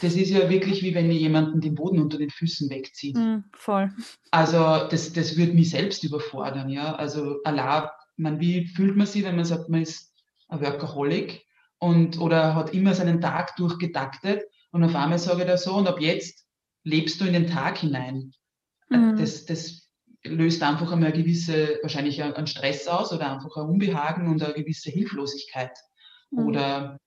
das ist ja wirklich wie wenn ihr jemanden den Boden unter den Füßen wegzieht. Mm, voll. Also das, das würde mich selbst überfordern, ja. Also Allah, man, wie fühlt man sich, wenn man sagt, man ist ein Workaholic und oder hat immer seinen Tag durchgetaktet und auf einmal sage ich da so und ab jetzt lebst du in den Tag hinein. Mm. Das, das löst einfach einmal eine gewisse, wahrscheinlich einen Stress aus oder einfach ein Unbehagen und eine gewisse Hilflosigkeit mm. oder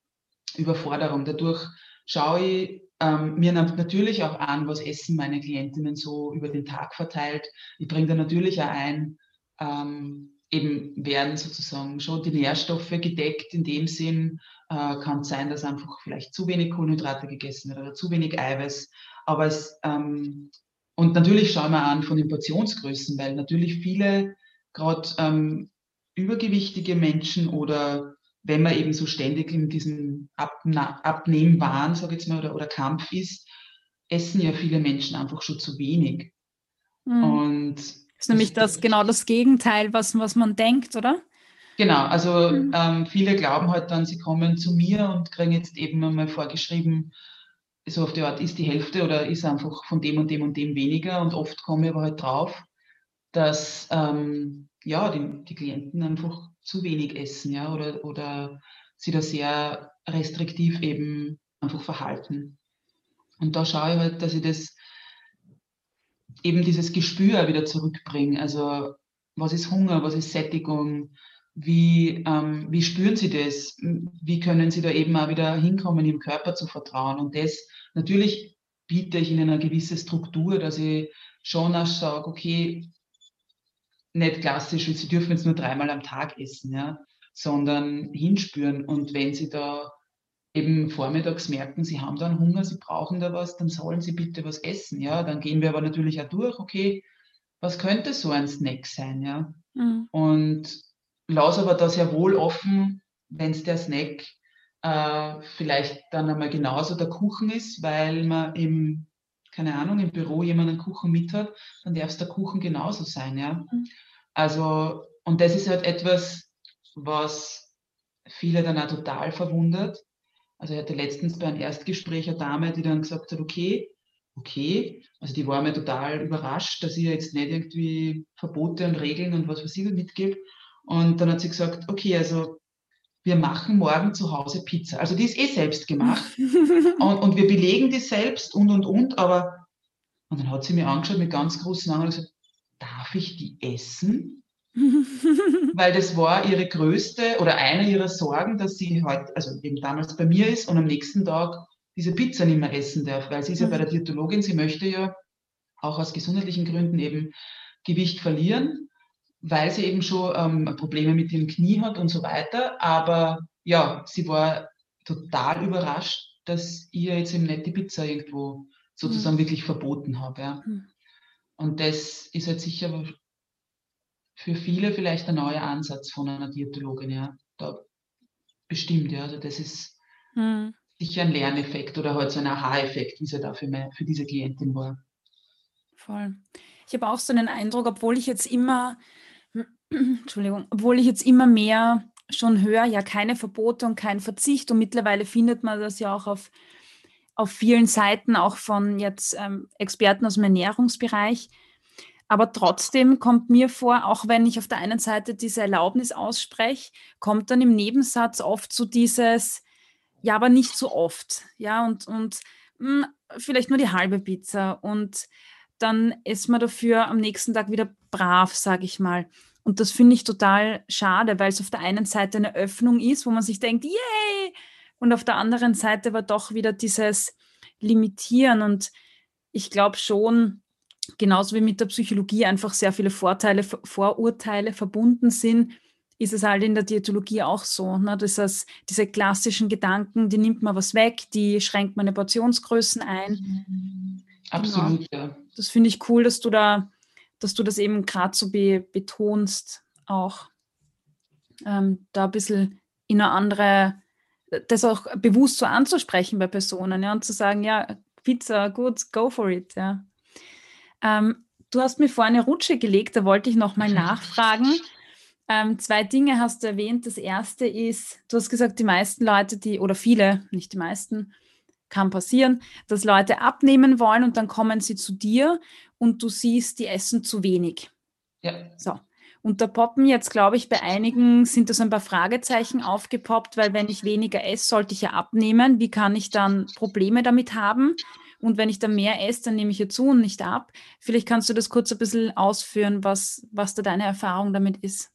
Überforderung. Dadurch schaue ich ähm, mir natürlich auch an, was essen meine Klientinnen so über den Tag verteilt. Ich bringe da natürlich auch ein, ähm, eben werden sozusagen schon die Nährstoffe gedeckt. In dem Sinn äh, kann es sein, dass einfach vielleicht zu wenig Kohlenhydrate gegessen wird oder zu wenig Eiweiß. Aber es, ähm, und natürlich schauen wir an von den Portionsgrößen, weil natürlich viele gerade ähm, übergewichtige Menschen oder wenn man eben so ständig in diesem Abna Abnehmwahn, sage ich jetzt mal, oder, oder Kampf ist, essen ja viele Menschen einfach schon zu wenig. Mhm. Und ist nämlich das, genau das Gegenteil, was, was man denkt, oder? Genau, also mhm. ähm, viele glauben halt dann, sie kommen zu mir und kriegen jetzt eben einmal vorgeschrieben, so auf die Art, ist die Hälfte oder ist einfach von dem und dem und dem weniger. Und oft komme ich aber halt drauf, dass ähm, ja, die, die Klienten einfach zu wenig essen, ja, oder, oder sie da sehr restriktiv eben einfach verhalten. Und da schaue ich halt, dass ich das eben dieses Gespür wieder zurückbringe. Also was ist Hunger, was ist Sättigung, wie, ähm, wie spüren Sie das? Wie können Sie da eben auch wieder hinkommen, im Körper zu vertrauen? Und das natürlich biete ich Ihnen eine gewisse Struktur, dass ich schon auch sage, okay, nicht klassisch sie dürfen jetzt nur dreimal am Tag essen, ja, sondern hinspüren. Und wenn sie da eben vormittags merken, sie haben dann Hunger, sie brauchen da was, dann sollen sie bitte was essen, ja. Dann gehen wir aber natürlich auch durch, okay, was könnte so ein Snack sein, ja. Mhm. Und lass aber da sehr wohl offen, wenn es der Snack äh, vielleicht dann einmal genauso der Kuchen ist, weil man im, keine Ahnung, im Büro jemanden Kuchen mit hat, dann darf es der Kuchen genauso sein, ja. Mhm. Also, und das ist halt etwas, was viele dann auch total verwundert. Also ich hatte letztens bei einem Erstgespräch eine Dame, die dann gesagt hat, okay, okay, also die war mir total überrascht, dass ich jetzt nicht irgendwie Verbote und Regeln und was weiß ich mitgebe. Und dann hat sie gesagt, okay, also wir machen morgen zu Hause Pizza. Also die ist eh selbst gemacht (laughs) und, und wir belegen die selbst und und und, aber und dann hat sie mir angeschaut mit ganz großen Augen und gesagt, darf ich die essen? Weil das war ihre größte oder eine ihrer Sorgen, dass sie heute, also eben damals bei mir ist und am nächsten Tag diese Pizza nicht mehr essen darf, weil sie ist ja bei der Diätologin, sie möchte ja auch aus gesundheitlichen Gründen eben Gewicht verlieren, weil sie eben schon ähm, Probleme mit dem Knie hat und so weiter. Aber ja, sie war total überrascht, dass ich jetzt eben nicht die Pizza irgendwo sozusagen mhm. wirklich verboten habe. Ja. Mhm. Und das ist halt sicher für viele vielleicht ein neuer Ansatz von einer Diätologin, ja. Da bestimmt, ja. Also das ist hm. sicher ein Lerneffekt oder halt so ein Aha-Effekt, wie es ja da für, meine, für diese Klientin war. Voll. Ich habe auch so einen Eindruck, obwohl ich jetzt immer, (clears throat) Entschuldigung, obwohl ich jetzt immer mehr schon höre, ja, keine Verbote und kein Verzicht und mittlerweile findet man das ja auch auf auf vielen Seiten, auch von jetzt ähm, Experten aus dem Ernährungsbereich. Aber trotzdem kommt mir vor, auch wenn ich auf der einen Seite diese Erlaubnis ausspreche, kommt dann im Nebensatz oft so dieses, ja, aber nicht so oft. Ja, und, und mh, hm, vielleicht nur die halbe Pizza. Und dann ist man dafür am nächsten Tag wieder brav, sage ich mal. Und das finde ich total schade, weil es auf der einen Seite eine Öffnung ist, wo man sich denkt, yay! Und auf der anderen Seite war doch wieder dieses Limitieren. Und ich glaube schon, genauso wie mit der Psychologie einfach sehr viele Vorteile, Vorurteile verbunden sind, ist es halt in der Diätologie auch so. Ne? Das heißt, diese klassischen Gedanken, die nimmt man was weg, die schränkt meine Portionsgrößen ein. Absolut, genau. ja. Das finde ich cool, dass du da, dass du das eben gerade so be betonst, auch ähm, da ein bisschen in eine andere, das auch bewusst so anzusprechen bei Personen, ja, und zu sagen, ja, Pizza, gut, go for it, ja. Ähm, du hast mir vor eine Rutsche gelegt, da wollte ich nochmal nachfragen. Ähm, zwei Dinge hast du erwähnt. Das erste ist, du hast gesagt, die meisten Leute, die, oder viele, nicht die meisten, kann passieren, dass Leute abnehmen wollen und dann kommen sie zu dir und du siehst, die essen zu wenig. Ja. So. Und da poppen jetzt, glaube ich, bei einigen sind das ein paar Fragezeichen aufgepoppt, weil wenn ich weniger esse, sollte ich ja abnehmen. Wie kann ich dann Probleme damit haben? Und wenn ich dann mehr esse, dann nehme ich ja zu und nicht ab. Vielleicht kannst du das kurz ein bisschen ausführen, was, was da deine Erfahrung damit ist.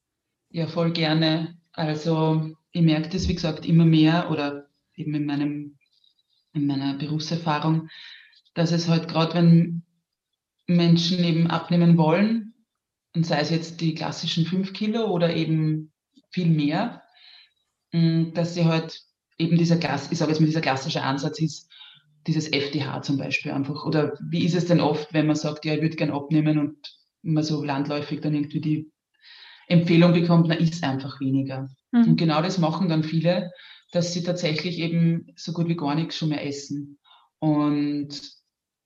Ja, voll gerne. Also ich merke das, wie gesagt, immer mehr oder eben in, meinem, in meiner Berufserfahrung, dass es halt gerade, wenn Menschen eben abnehmen wollen, und sei es jetzt die klassischen fünf Kilo oder eben viel mehr, mm, dass sie halt eben dieser, ich sage jetzt mal, dieser klassische Ansatz ist, dieses FDH zum Beispiel einfach. Oder wie ist es denn oft, wenn man sagt, ja, ich würde gern abnehmen und man so landläufig dann irgendwie die Empfehlung bekommt, man isst einfach weniger. Mhm. Und genau das machen dann viele, dass sie tatsächlich eben so gut wie gar nichts schon mehr essen. Und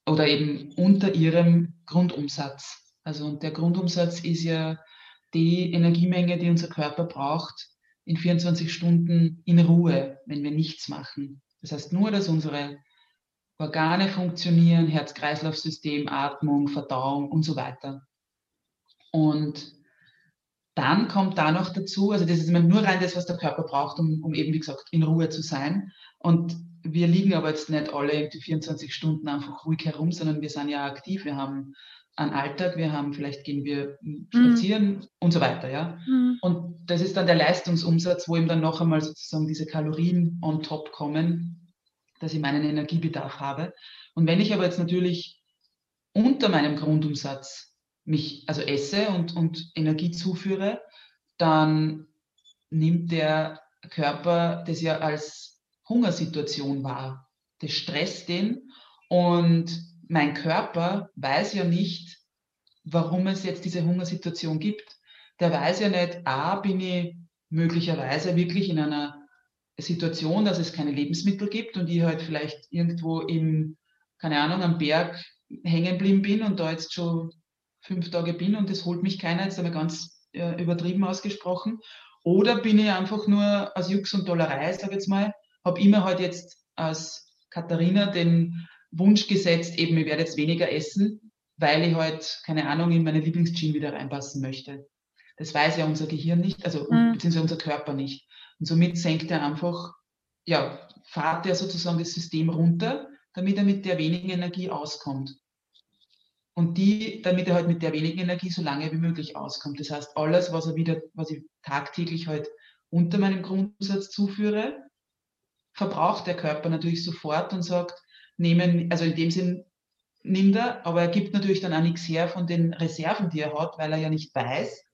oder eben unter ihrem Grundumsatz. Also und der Grundumsatz ist ja die Energiemenge, die unser Körper braucht in 24 Stunden in Ruhe, wenn wir nichts machen. Das heißt nur, dass unsere Organe funktionieren, Herz-Kreislauf-System, Atmung, Verdauung und so weiter. Und dann kommt da noch dazu, also das ist immer nur rein das, was der Körper braucht, um, um eben, wie gesagt, in Ruhe zu sein. Und wir liegen aber jetzt nicht alle irgendwie 24 Stunden einfach ruhig herum, sondern wir sind ja aktiv. Wir haben einen Alltag, wir haben, vielleicht gehen wir spazieren mhm. und so weiter, ja. Mhm. Und das ist dann der Leistungsumsatz, wo ihm dann noch einmal sozusagen diese Kalorien on top kommen, dass ich meinen Energiebedarf habe. Und wenn ich aber jetzt natürlich unter meinem Grundumsatz mich also esse und, und Energie zuführe, dann nimmt der Körper das ja als Hungersituation wahr. Das stresst den und mein Körper weiß ja nicht, warum es jetzt diese Hungersituation gibt. Der weiß ja nicht, a, bin ich möglicherweise wirklich in einer Situation, dass es keine Lebensmittel gibt und ich halt vielleicht irgendwo im, keine Ahnung, am Berg hängen geblieben bin und da jetzt schon fünf Tage bin und das holt mich keiner, jetzt einmal ganz äh, übertrieben ausgesprochen. Oder bin ich einfach nur aus Jux und Dollerei, sage ich jetzt mal, habe immer halt jetzt als Katharina den Wunsch gesetzt, eben ich werde jetzt weniger essen, weil ich halt, keine Ahnung, in meine Lieblingsjeans wieder reinpassen möchte. Das weiß ja unser Gehirn nicht, also mhm. beziehungsweise unser Körper nicht. Und somit senkt er einfach, ja, fahrt er sozusagen das System runter, damit er mit der wenigen Energie auskommt und die, damit er halt mit der wenigen Energie so lange wie möglich auskommt. Das heißt, alles, was er wieder, was ich tagtäglich halt unter meinem Grundsatz zuführe, verbraucht der Körper natürlich sofort und sagt, nehmen, also in dem Sinn nimmt er, aber er gibt natürlich dann auch nichts her von den Reserven, die er hat, weil er ja nicht weiß,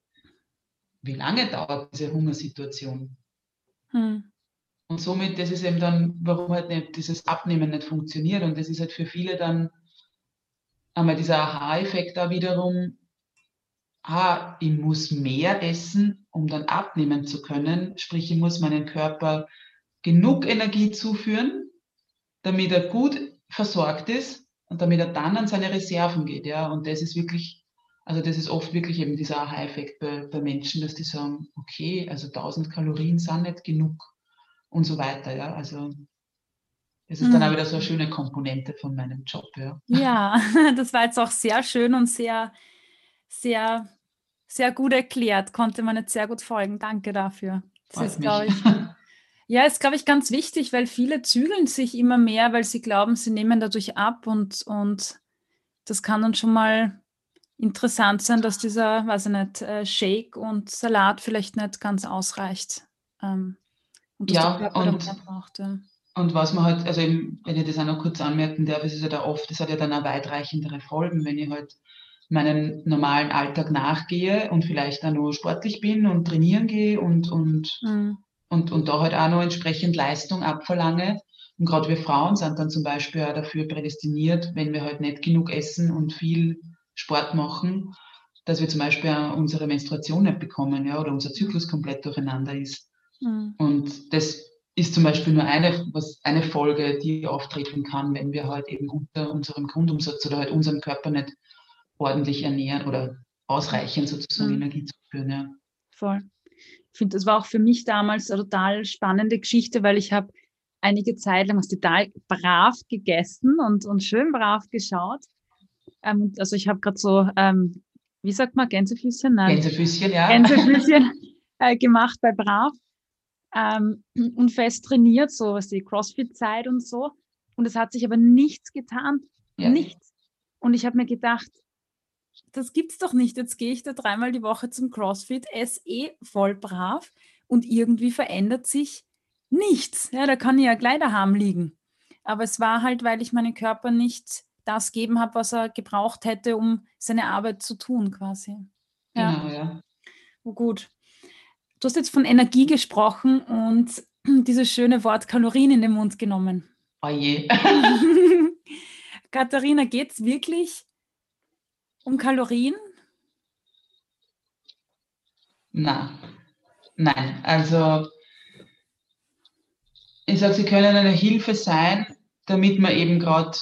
wie lange dauert diese Hungersituation. Hm. Und somit, das ist eben dann, warum halt nicht dieses Abnehmen nicht funktioniert. Und das ist halt für viele dann einmal dieser Aha-Effekt da wiederum, ah, ich muss mehr essen, um dann abnehmen zu können. Sprich, ich muss meinem Körper genug Energie zuführen, damit er gut versorgt ist und damit er dann an seine Reserven geht. Ja? Und das ist wirklich, also das ist oft wirklich eben dieser Aha-Effekt bei, bei Menschen, dass die sagen, okay, also 1000 Kalorien sind nicht genug und so weiter. Ja? Also Das ist mhm. dann auch wieder so eine schöne Komponente von meinem Job. Ja. ja, (laughs) das war jetzt auch sehr schön und sehr, sehr, sehr gut erklärt. Konnte man jetzt sehr gut folgen. Danke dafür. Das Freut ist, glaube ich, (laughs) ja, ist, glaube ich, ganz wichtig, weil viele zügeln sich immer mehr, weil sie glauben, sie nehmen dadurch ab und, und das kann dann schon mal interessant sein, dass dieser, weiß ich nicht, äh, Shake und Salat vielleicht nicht ganz ausreicht. Ähm, und ja, und, braucht, ja. Und was man halt, also eben, wenn ich das auch noch kurz anmerken darf, es ist ja da oft, das hat ja dann auch weitreichendere Folgen, wenn ich halt meinen normalen Alltag nachgehe und vielleicht auch nur sportlich bin und trainieren gehe und, und, mhm. und, und da halt auch noch entsprechend Leistung abverlange. Und gerade wir Frauen sind dann zum Beispiel auch dafür prädestiniert, wenn wir halt nicht genug essen und viel Sport machen, dass wir zum Beispiel unsere Menstruation nicht bekommen, ja, oder unser Zyklus komplett durcheinander ist. Mhm. Und das ist zum Beispiel nur eine, was, eine Folge, die auftreten kann, wenn wir halt eben unter unserem Grundumsatz oder halt unserem Körper nicht ordentlich ernähren oder ausreichend sozusagen mhm. Energie zuführen. Ja. Voll. Ich finde, das war auch für mich damals eine total spannende Geschichte, weil ich habe einige Zeit lang total brav gegessen und, und schön brav geschaut. Ähm, also ich habe gerade so, ähm, wie sagt man, Gänsefüßchen? Nein. Gänsefüßchen, ja. Gänsefüßchen (laughs) äh, gemacht bei brav ähm, und fest trainiert, so was die Crossfit-Zeit und so. Und es hat sich aber nichts getan. Ja. Nichts. Und ich habe mir gedacht, das gibt's doch nicht. Jetzt gehe ich da dreimal die Woche zum CrossFit, esse eh voll brav und irgendwie verändert sich nichts. Ja, da kann ich ja gleich daheim liegen. Aber es war halt, weil ich meinen Körper nicht das geben habe, was er gebraucht hätte, um seine Arbeit zu tun, quasi. Ja. Genau, ja. Oh, gut. Du hast jetzt von Energie gesprochen und (clears throat) dieses schöne Wort Kalorien in den Mund genommen. Oh je. (laughs) Katharina, geht es wirklich um Kalorien? Na, nein. Also ich sage, sie können eine Hilfe sein, damit man eben gerade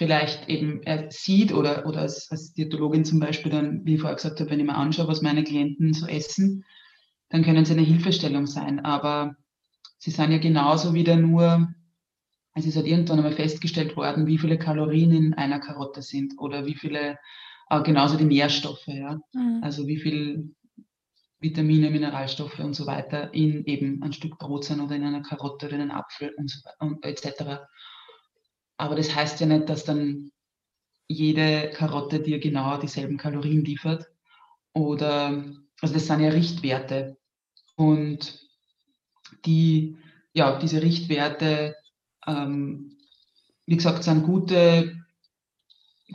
vielleicht eben sieht oder, oder als, als Diätologin zum Beispiel dann, wie ich vorher gesagt habe, wenn ich mir anschaue, was meine Klienten so essen, dann können sie eine Hilfestellung sein. Aber sie sind ja genauso wieder nur, es ist halt irgendwann einmal festgestellt worden, wie viele Kalorien in einer Karotte sind oder wie viele, äh, genauso die Nährstoffe, ja. Mhm. Also wie viel Vitamine, Mineralstoffe und so weiter in eben ein Stück Brot sind oder in einer Karotte oder in einem Apfel und, so, und etc. Aber das heißt ja nicht, dass dann jede Karotte dir genau dieselben Kalorien liefert. Oder, also das sind ja Richtwerte. Und die, ja, diese Richtwerte, ähm, wie gesagt, sind gute,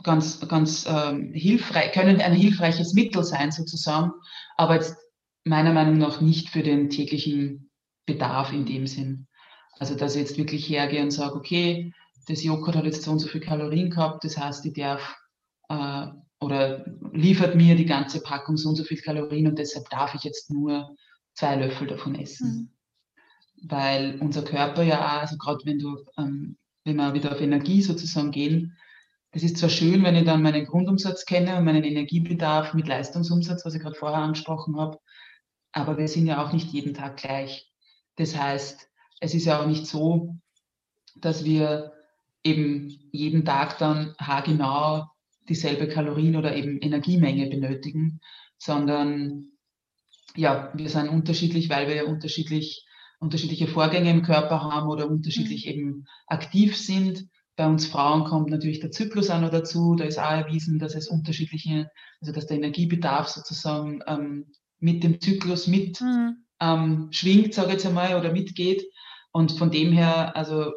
ganz, ganz ähm, hilfreich, können ein hilfreiches Mittel sein sozusagen, aber jetzt meiner Meinung nach nicht für den täglichen Bedarf in dem Sinn. Also, dass ich jetzt wirklich hergehe und sage, okay, das Joghurt hat jetzt so und so viel Kalorien gehabt, das heißt, ich darf äh, oder liefert mir die ganze Packung so und so viel Kalorien und deshalb darf ich jetzt nur zwei Löffel davon essen. Mhm. Weil unser Körper ja auch, also gerade wenn du, ähm, wenn wir wieder auf Energie sozusagen gehen, das ist zwar schön, wenn ich dann meinen Grundumsatz kenne und meinen Energiebedarf mit Leistungsumsatz, was ich gerade vorher angesprochen habe, aber wir sind ja auch nicht jeden Tag gleich. Das heißt, es ist ja auch nicht so, dass wir eben jeden Tag dann haargenau dieselbe Kalorien oder eben Energiemenge benötigen, sondern ja, wir sind unterschiedlich, weil wir unterschiedlich, unterschiedliche Vorgänge im Körper haben oder unterschiedlich mhm. eben aktiv sind. Bei uns Frauen kommt natürlich der Zyklus auch noch dazu. Da ist auch erwiesen, dass es unterschiedliche, also dass der Energiebedarf sozusagen ähm, mit dem Zyklus mit mhm. ähm, schwingt, sage ich jetzt einmal, oder mitgeht. Und von dem her, also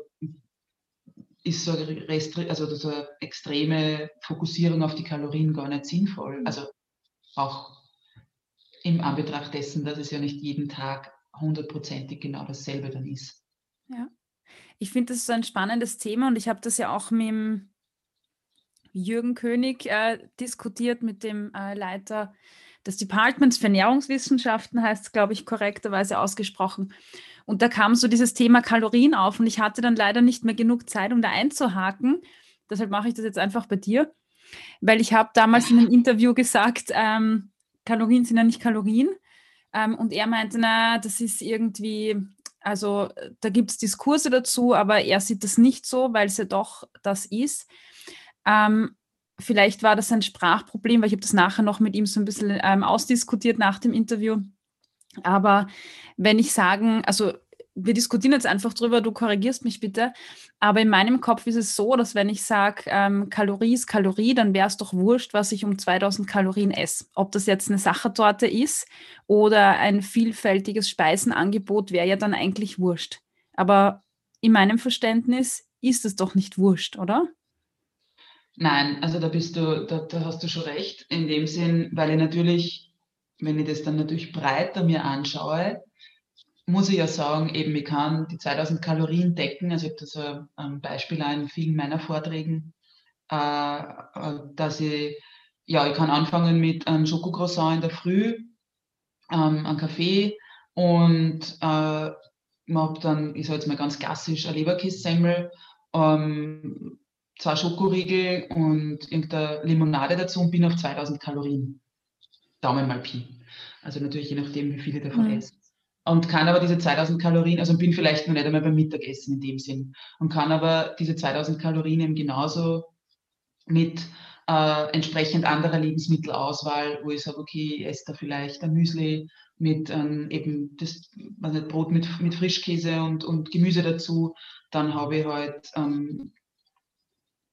ist so eine, also so eine extreme Fokussierung auf die Kalorien gar nicht sinnvoll. Mhm. Also auch im Anbetracht dessen, dass es ja nicht jeden Tag hundertprozentig genau dasselbe dann ist. Ja, ich finde, das ist ein spannendes Thema und ich habe das ja auch mit Jürgen König äh, diskutiert, mit dem äh, Leiter des Departments für Ernährungswissenschaften, heißt es, glaube ich, korrekterweise ausgesprochen. Und da kam so dieses Thema Kalorien auf und ich hatte dann leider nicht mehr genug Zeit, um da einzuhaken. Deshalb mache ich das jetzt einfach bei dir, weil ich habe damals in einem Interview gesagt, ähm, Kalorien sind ja nicht Kalorien. Ähm, und er meinte, na, das ist irgendwie Also da gibt es Diskurse dazu, aber er sieht das nicht so, weil es ja doch das ist. Ähm, vielleicht war das ein Sprachproblem, weil ich habe das nachher noch mit ihm so ein bisschen ähm, ausdiskutiert nach dem Interview. Aber wenn ich sagen, also wir diskutieren jetzt einfach drüber, du korrigierst mich bitte, aber in meinem Kopf ist es so, dass wenn ich sage, ähm, Kalorie ist Kalorie, dann wäre es doch wurscht, was ich um 2000 Kalorien esse. Ob das jetzt eine Sachertorte ist oder ein vielfältiges Speisenangebot, wäre ja dann eigentlich wurscht. Aber in meinem Verständnis ist es doch nicht wurscht, oder? Nein, also da bist du, da, da hast du schon recht, in dem Sinn, weil ich natürlich, wenn ich das dann natürlich breiter mir anschaue, muss ich ja sagen, eben ich kann die 2000 Kalorien decken. Also ich habe da so ein Beispiel in vielen meiner Vorträgen, äh, äh, dass ich, ja, ich kann anfangen mit einem Schokocroissant in der Früh, ähm, einem Kaffee und äh, ich habe dann, ich sage jetzt mal ganz klassisch, eine Leberkässemmel, ähm, zwei Schokoriegel und irgendeine Limonade dazu und bin auf 2000 Kalorien. Daumen mal Pi. Also natürlich je nachdem, wie viele davon mhm. essen und kann aber diese 2000 Kalorien, also bin vielleicht noch nicht einmal beim Mittagessen in dem Sinn und kann aber diese 2000 Kalorien eben genauso mit äh, entsprechend anderer Lebensmittelauswahl, wo ich sage, okay, ich esse da vielleicht ein Müsli mit ähm, eben das nicht, Brot mit, mit Frischkäse und, und Gemüse dazu. Dann habe ich halt ähm,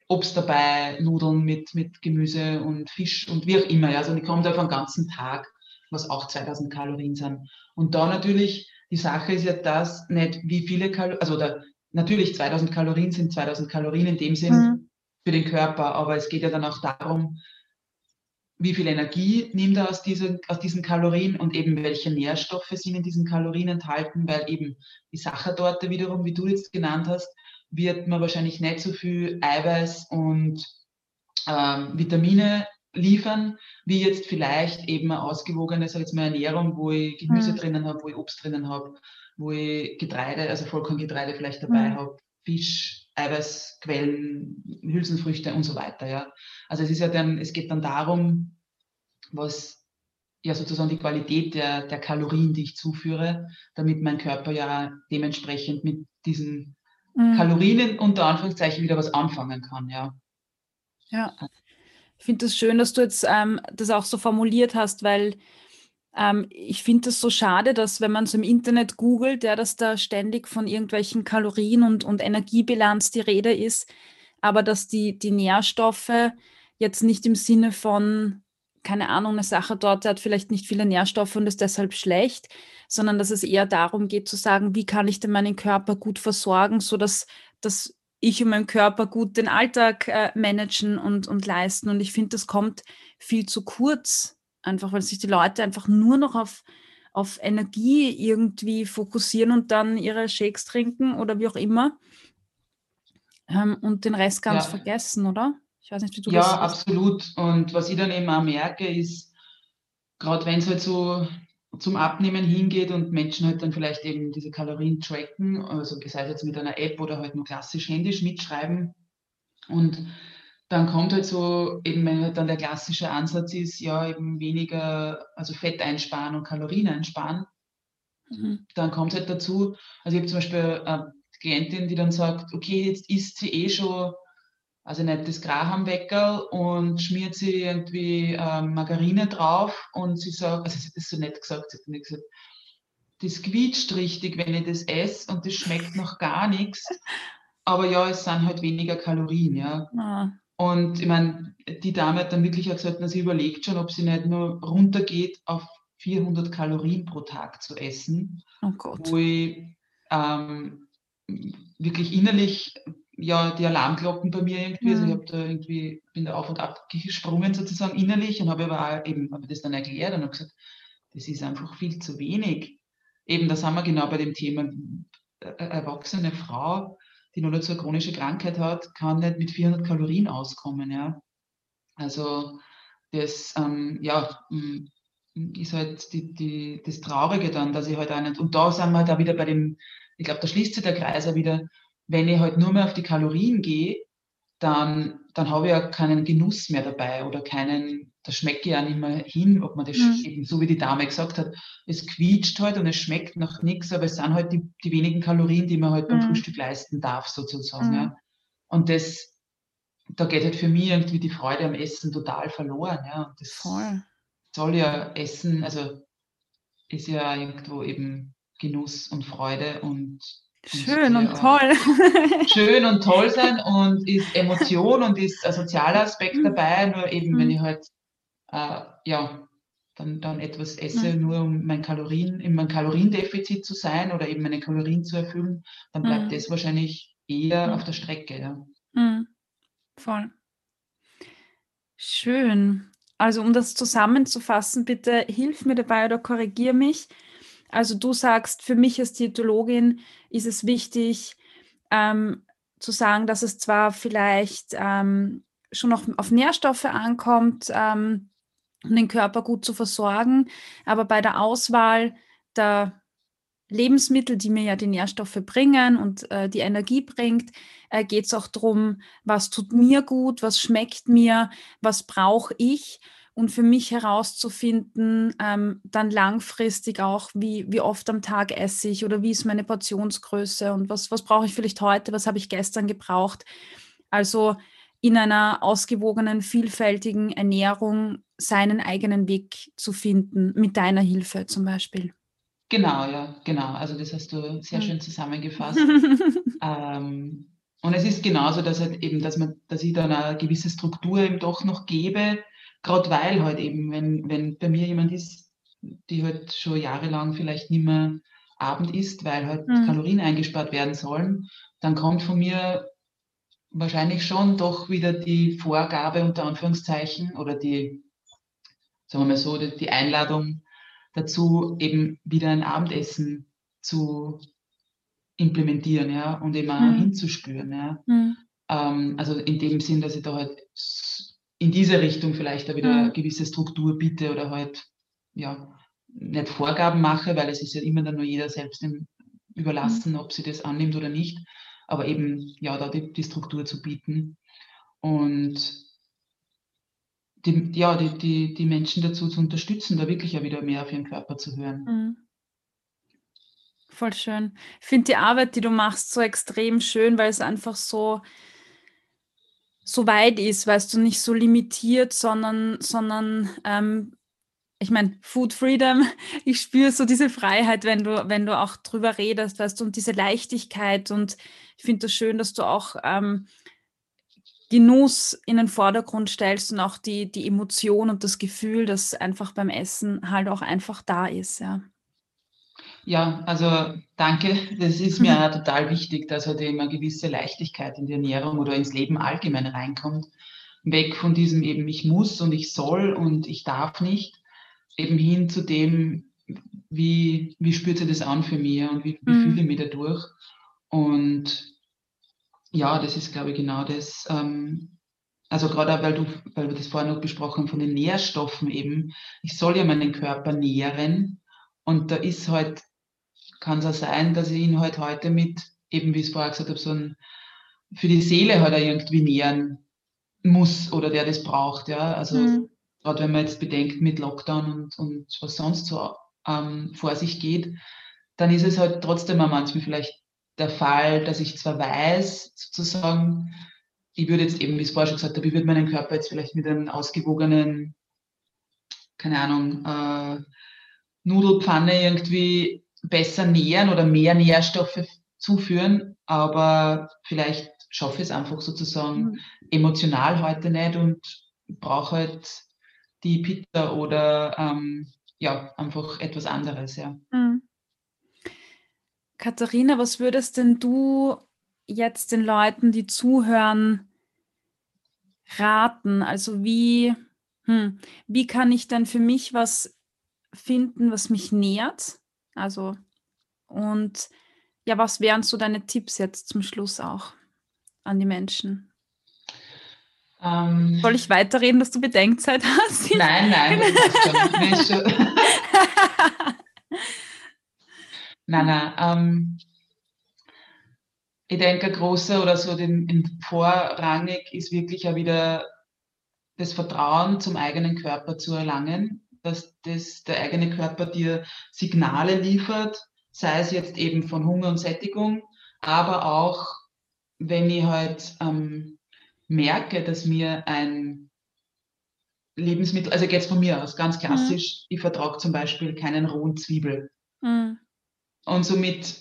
Obst dabei, Nudeln mit, mit Gemüse und Fisch und wie auch immer. Ja. Also ich komme da auf einen ganzen Tag was auch 2000 Kalorien sind. Und da natürlich, die Sache ist ja das, nicht wie viele Kalorien, also da, natürlich 2000 Kalorien sind 2000 Kalorien in dem Sinn mhm. für den Körper, aber es geht ja dann auch darum, wie viel Energie nimmt er aus diesen, aus diesen Kalorien und eben welche Nährstoffe sind in diesen Kalorien enthalten, weil eben die Sachertorte wiederum, wie du jetzt genannt hast, wird man wahrscheinlich nicht so viel Eiweiß und ähm, Vitamine liefern, wie jetzt vielleicht eben eine ausgewogene, sag jetzt mal, Ernährung, wo ich Gemüse mhm. drinnen habe, wo ich Obst drinnen habe, wo ich Getreide, also Vollkorngetreide vielleicht dabei mhm. habe, Fisch, Eiweißquellen, Hülsenfrüchte und so weiter. Ja. Also es ist ja dann, es geht dann darum, was ja sozusagen die Qualität der, der Kalorien, die ich zuführe, damit mein Körper ja dementsprechend mit diesen mhm. Kalorien unter Anführungszeichen wieder was anfangen kann. Ja. Ja. Ich finde es das schön, dass du jetzt ähm, das auch so formuliert hast, weil ähm, ich finde es so schade, dass wenn man so im Internet googelt, ja, dass da ständig von irgendwelchen Kalorien und, und Energiebilanz die Rede ist, aber dass die, die Nährstoffe jetzt nicht im Sinne von, keine Ahnung, eine Sache dort hat vielleicht nicht viele Nährstoffe und ist deshalb schlecht, sondern dass es eher darum geht zu sagen, wie kann ich denn meinen Körper gut versorgen, sodass das ich und mein Körper gut den Alltag äh, managen und, und leisten. Und ich finde, das kommt viel zu kurz, einfach weil sich die Leute einfach nur noch auf, auf Energie irgendwie fokussieren und dann ihre Shakes trinken oder wie auch immer ähm, und den Rest ganz ja. vergessen, oder? Ich weiß nicht, wie du ja, das Ja, absolut. Und was ich dann eben auch merke, ist, gerade wenn es halt so zum Abnehmen hingeht und Menschen halt dann vielleicht eben diese Kalorien tracken, also sei es jetzt mit einer App oder halt nur klassisch händisch mitschreiben. Und dann kommt halt so, eben wenn halt dann der klassische Ansatz ist, ja, eben weniger, also Fett einsparen und Kalorien einsparen, mhm. dann kommt es halt dazu, also ich habe zum Beispiel eine Klientin, die dann sagt, okay, jetzt isst sie eh schon also nicht das Graham-Weckerl und schmiert sie irgendwie äh, Margarine drauf und sie sagt, also sie hat das so nett gesagt, sie hat mir gesagt, das quietscht richtig, wenn ich das esse und das schmeckt noch gar nichts. Aber ja, es sind halt weniger Kalorien, ja. Ah. Und ich meine, die Dame hat dann wirklich auch gesagt, dass sie überlegt schon, ob sie nicht nur runtergeht auf 400 Kalorien pro Tag zu essen. Oh Gott. Wo ich ähm, wirklich innerlich ja, die Alarmglocken bei mir irgendwie. Mhm. Also ich mhm. habe da irgendwie, bin da auf und ab gesprungen sozusagen innerlich und habe aber auch eben habe das dann erklärt und habe gesagt, das ist einfach viel zu wenig. Eben, da sind wir genau bei dem Thema, äh, eine erwachsene Frau, die nur dazu eine chronische Krankheit hat, kann nicht mit 400 Kalorien auskommen, ja. Also das, ähm, ja, mm, ist halt die, die, das Traurige dann, dass ich halt auch nicht, und da sind wir halt auch wieder bei dem, ich glaube, da schließt sich der Kreis auch wieder, wenn ich halt nur mehr auf die Kalorien gehe, dann, dann habe ich ja keinen Genuss mehr dabei oder keinen, da schmecke ich ja nicht mehr hin, ob man das mhm. eben, so wie die Dame gesagt hat, es quietscht halt und es schmeckt nach nichts, aber es sind halt die, die wenigen Kalorien, die man halt beim mhm. Frühstück leisten darf, sozusagen. Mhm. Ja. Und das, da geht halt für mich irgendwie die Freude am Essen total verloren. Ja. Und das Voll. soll ja Essen, also ist ja irgendwo eben Genuss und Freude und Schön und toll. (laughs) Schön und toll sein und ist Emotion und ist ein sozialer Aspekt mhm. dabei. Nur eben, mhm. wenn ich halt äh, ja, dann, dann etwas esse, mhm. nur um mein Kalorien, in meinem Kaloriendefizit zu sein oder eben meine Kalorien zu erfüllen, dann bleibt mhm. das wahrscheinlich eher mhm. auf der Strecke. Ja. Mhm. Voll. Schön. Also um das zusammenzufassen, bitte hilf mir dabei oder korrigier mich. Also du sagst, für mich als Diätologin ist es wichtig ähm, zu sagen, dass es zwar vielleicht ähm, schon noch auf Nährstoffe ankommt, ähm, um den Körper gut zu versorgen, aber bei der Auswahl der Lebensmittel, die mir ja die Nährstoffe bringen und äh, die Energie bringt, äh, geht es auch darum, was tut mir gut, was schmeckt mir, was brauche ich und für mich herauszufinden, ähm, dann langfristig auch, wie, wie oft am Tag esse ich oder wie ist meine Portionsgröße und was, was brauche ich vielleicht heute, was habe ich gestern gebraucht. Also in einer ausgewogenen, vielfältigen Ernährung seinen eigenen Weg zu finden, mit deiner Hilfe zum Beispiel. Genau, ja, genau. Also das hast du sehr schön zusammengefasst. (laughs) ähm, und es ist genauso, dass halt eben, dass man, dass ich dann eine gewisse Struktur eben doch noch gebe, Gerade weil halt eben, wenn, wenn bei mir jemand ist, die halt schon jahrelang vielleicht nicht mehr Abend isst, weil halt mhm. Kalorien eingespart werden sollen, dann kommt von mir wahrscheinlich schon doch wieder die Vorgabe unter Anführungszeichen oder die, sagen wir mal so, die, die Einladung dazu, eben wieder ein Abendessen zu implementieren, ja, und eben auch mhm. hinzuspüren, ja. Mhm. Ähm, also in dem Sinn, dass ich da halt in diese Richtung vielleicht da wieder mhm. eine gewisse Struktur biete oder halt, ja, nicht Vorgaben mache, weil es ist ja immer dann nur jeder selbst überlassen, mhm. ob sie das annimmt oder nicht. Aber eben, ja, da die, die Struktur zu bieten und die, ja, die, die, die Menschen dazu zu unterstützen, da wirklich ja wieder mehr auf ihren Körper zu hören. Mhm. Voll schön. Ich finde die Arbeit, die du machst, so extrem schön, weil es einfach so, so weit ist, weißt du, nicht so limitiert, sondern, sondern ähm, ich meine, Food Freedom, (laughs) ich spüre so diese Freiheit, wenn du, wenn du auch drüber redest, weißt du, und diese Leichtigkeit. Und ich finde das schön, dass du auch ähm, Genuss in den Vordergrund stellst und auch die, die Emotion und das Gefühl, das einfach beim Essen halt auch einfach da ist, ja. Ja, also danke. Das ist mir auch total wichtig, dass halt eben eine gewisse Leichtigkeit in die Ernährung oder ins Leben allgemein reinkommt. Weg von diesem eben ich muss und ich soll und ich darf nicht, eben hin zu dem, wie, wie spürt sich das an für mich und wie, wie mhm. fühle ich mich dadurch. Und ja, das ist, glaube ich, genau das. Ähm, also gerade weil du, weil wir das vorhin noch besprochen haben von den Nährstoffen eben. Ich soll ja meinen Körper nähren und da ist halt kann es auch sein, dass ich ihn halt heute mit, eben wie ich es vorher gesagt habe, so ein, für die Seele halt auch irgendwie nähern muss oder der das braucht. Ja? Also mhm. gerade wenn man jetzt bedenkt mit Lockdown und, und was sonst so ähm, vor sich geht, dann ist es halt trotzdem auch manchmal vielleicht der Fall, dass ich zwar weiß, sozusagen, ich würde jetzt eben, wie ich es vorher schon gesagt habe, ich würde meinen Körper jetzt vielleicht mit einem ausgewogenen, keine Ahnung, äh, Nudelpfanne irgendwie besser nähren oder mehr Nährstoffe zuführen, aber vielleicht schaffe ich es einfach sozusagen mhm. emotional heute nicht und brauche halt die Pizza oder ähm, ja, einfach etwas anderes, ja. Mhm. Katharina, was würdest denn du jetzt den Leuten, die zuhören, raten? Also wie, hm, wie kann ich dann für mich was finden, was mich nährt? Also, und ja, was wären so deine Tipps jetzt zum Schluss auch an die Menschen? Ähm, Soll ich weiterreden, dass du Bedenkzeit (laughs) hast? Nein, nein, das schon. nein, (laughs) nein. Ähm, ich denke, großer oder so den, den vorrangig ist wirklich ja wieder das Vertrauen zum eigenen Körper zu erlangen, dass das, der eigene Körper dir Signale liefert, sei es jetzt eben von Hunger und Sättigung, aber auch wenn ich halt ähm, merke, dass mir ein Lebensmittel, also jetzt von mir aus, ganz klassisch, mhm. ich vertrage zum Beispiel keinen rohen Zwiebel. Mhm. Und somit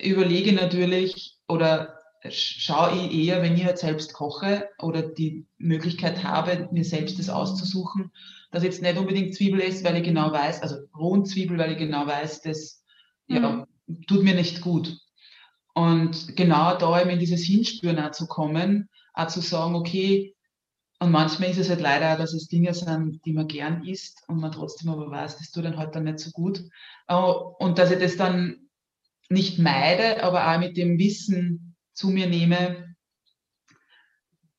überlege ich natürlich oder schaue ich eher, wenn ich halt selbst koche oder die Möglichkeit habe, mir selbst das auszusuchen, dass jetzt nicht unbedingt Zwiebel esse, weil ich genau weiß, also rohen Zwiebel, weil ich genau weiß, das mhm. ja, tut mir nicht gut. Und genau da eben in dieses Hinspüren auch zu kommen, auch zu sagen, okay, und manchmal ist es halt leider, dass es Dinge sind, die man gern isst und man trotzdem aber weiß, das tut dann halt dann nicht so gut. Äh, und dass ich das dann nicht meide, aber auch mit dem Wissen zu mir nehme,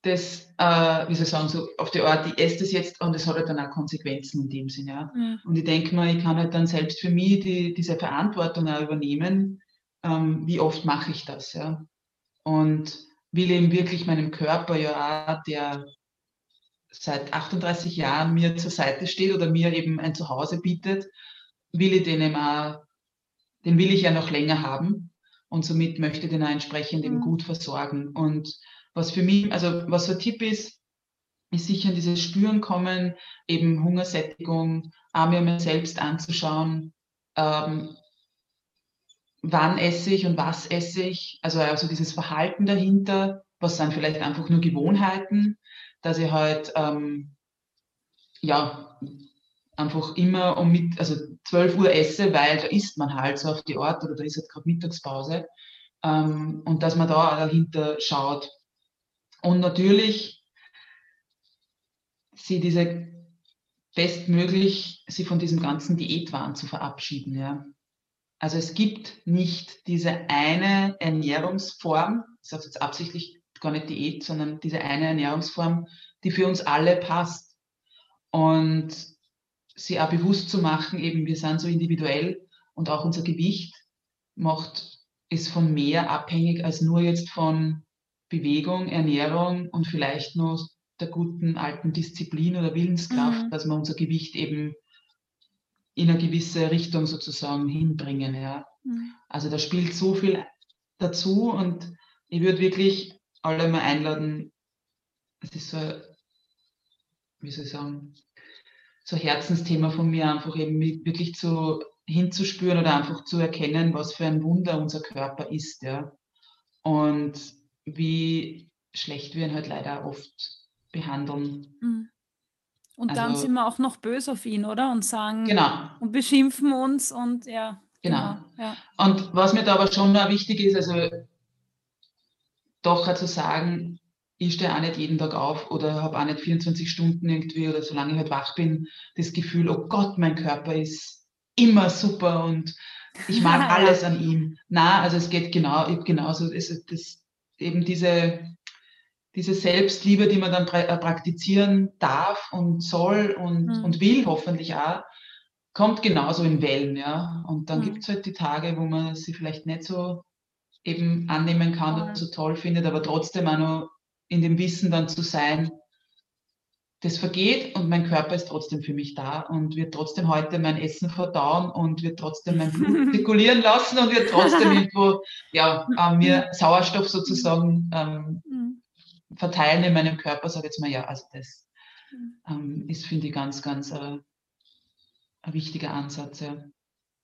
das, äh, wie soll ich sagen, so auf die Art, ich esse das jetzt und es hat halt dann auch Konsequenzen in dem Sinn. Ja. Mhm. Und ich denke mal, ich kann halt dann selbst für mich die, diese Verantwortung auch übernehmen, ähm, wie oft mache ich das. Ja. Und will eben wirklich meinem Körper ja auch, der seit 38 Jahren mir zur Seite steht oder mir eben ein Zuhause bietet, will ich den eben auch, den will ich ja noch länger haben und somit möchte ich den auch entsprechend eben mhm. gut versorgen. Und was für mich, also was so ein Tipp ist, ist sicher in dieses Spüren kommen, eben Hungersättigung, auch mir mal selbst anzuschauen, ähm, wann esse ich und was esse ich, also, also dieses Verhalten dahinter, was sind vielleicht einfach nur Gewohnheiten, dass ich halt ähm, ja einfach immer um mit, also 12 Uhr esse, weil da isst man halt so auf die Art oder da ist halt gerade Mittagspause ähm, und dass man da dahinter schaut. Und natürlich sie diese bestmöglich sie von diesem ganzen Diätwahn zu verabschieden. Ja. Also es gibt nicht diese eine Ernährungsform, ich sage jetzt absichtlich gar nicht Diät, sondern diese eine Ernährungsform, die für uns alle passt. Und sie auch bewusst zu machen, eben wir sind so individuell und auch unser Gewicht macht, ist von mehr abhängig als nur jetzt von Bewegung, Ernährung und vielleicht nur der guten alten Disziplin oder Willenskraft, mhm. dass wir unser Gewicht eben in eine gewisse Richtung sozusagen hinbringen. Ja. Mhm. Also da spielt so viel dazu und ich würde wirklich alle mal einladen. Es ist so, wie soll ich sagen, so Herzensthema von mir, einfach eben wirklich zu, hinzuspüren oder einfach zu erkennen, was für ein Wunder unser Körper ist. Ja. Und wie schlecht wir ihn halt leider oft behandeln. Mhm. Und also, dann sind wir auch noch böse auf ihn, oder? Und sagen genau. und beschimpfen uns und ja. Genau. genau ja. Und was mir da aber schon noch wichtig ist, also doch zu sagen, ich stehe auch nicht jeden Tag auf oder habe auch nicht 24 Stunden irgendwie oder solange ich halt wach bin, das Gefühl, oh Gott, mein Körper ist immer super und ich mag (laughs) alles an ihm. Na, also es geht genau, genauso, es, das, eben diese, diese Selbstliebe, die man dann äh, praktizieren darf und soll und, mhm. und will, hoffentlich auch, kommt genauso in Wellen, ja. Und dann mhm. gibt es halt die Tage, wo man sie vielleicht nicht so eben annehmen kann und so toll findet, aber trotzdem auch noch in dem Wissen dann zu sein, das vergeht und mein Körper ist trotzdem für mich da und wird trotzdem heute mein Essen verdauen und wird trotzdem mein Blut (laughs) zirkulieren lassen und wird trotzdem (laughs) irgendwo ja, äh, mir Sauerstoff sozusagen ähm, mhm. verteilen in meinem Körper, sage jetzt mal ja, also das mhm. ähm, ist, finde ich, ganz, ganz äh, ein wichtiger Ansatz. Ja.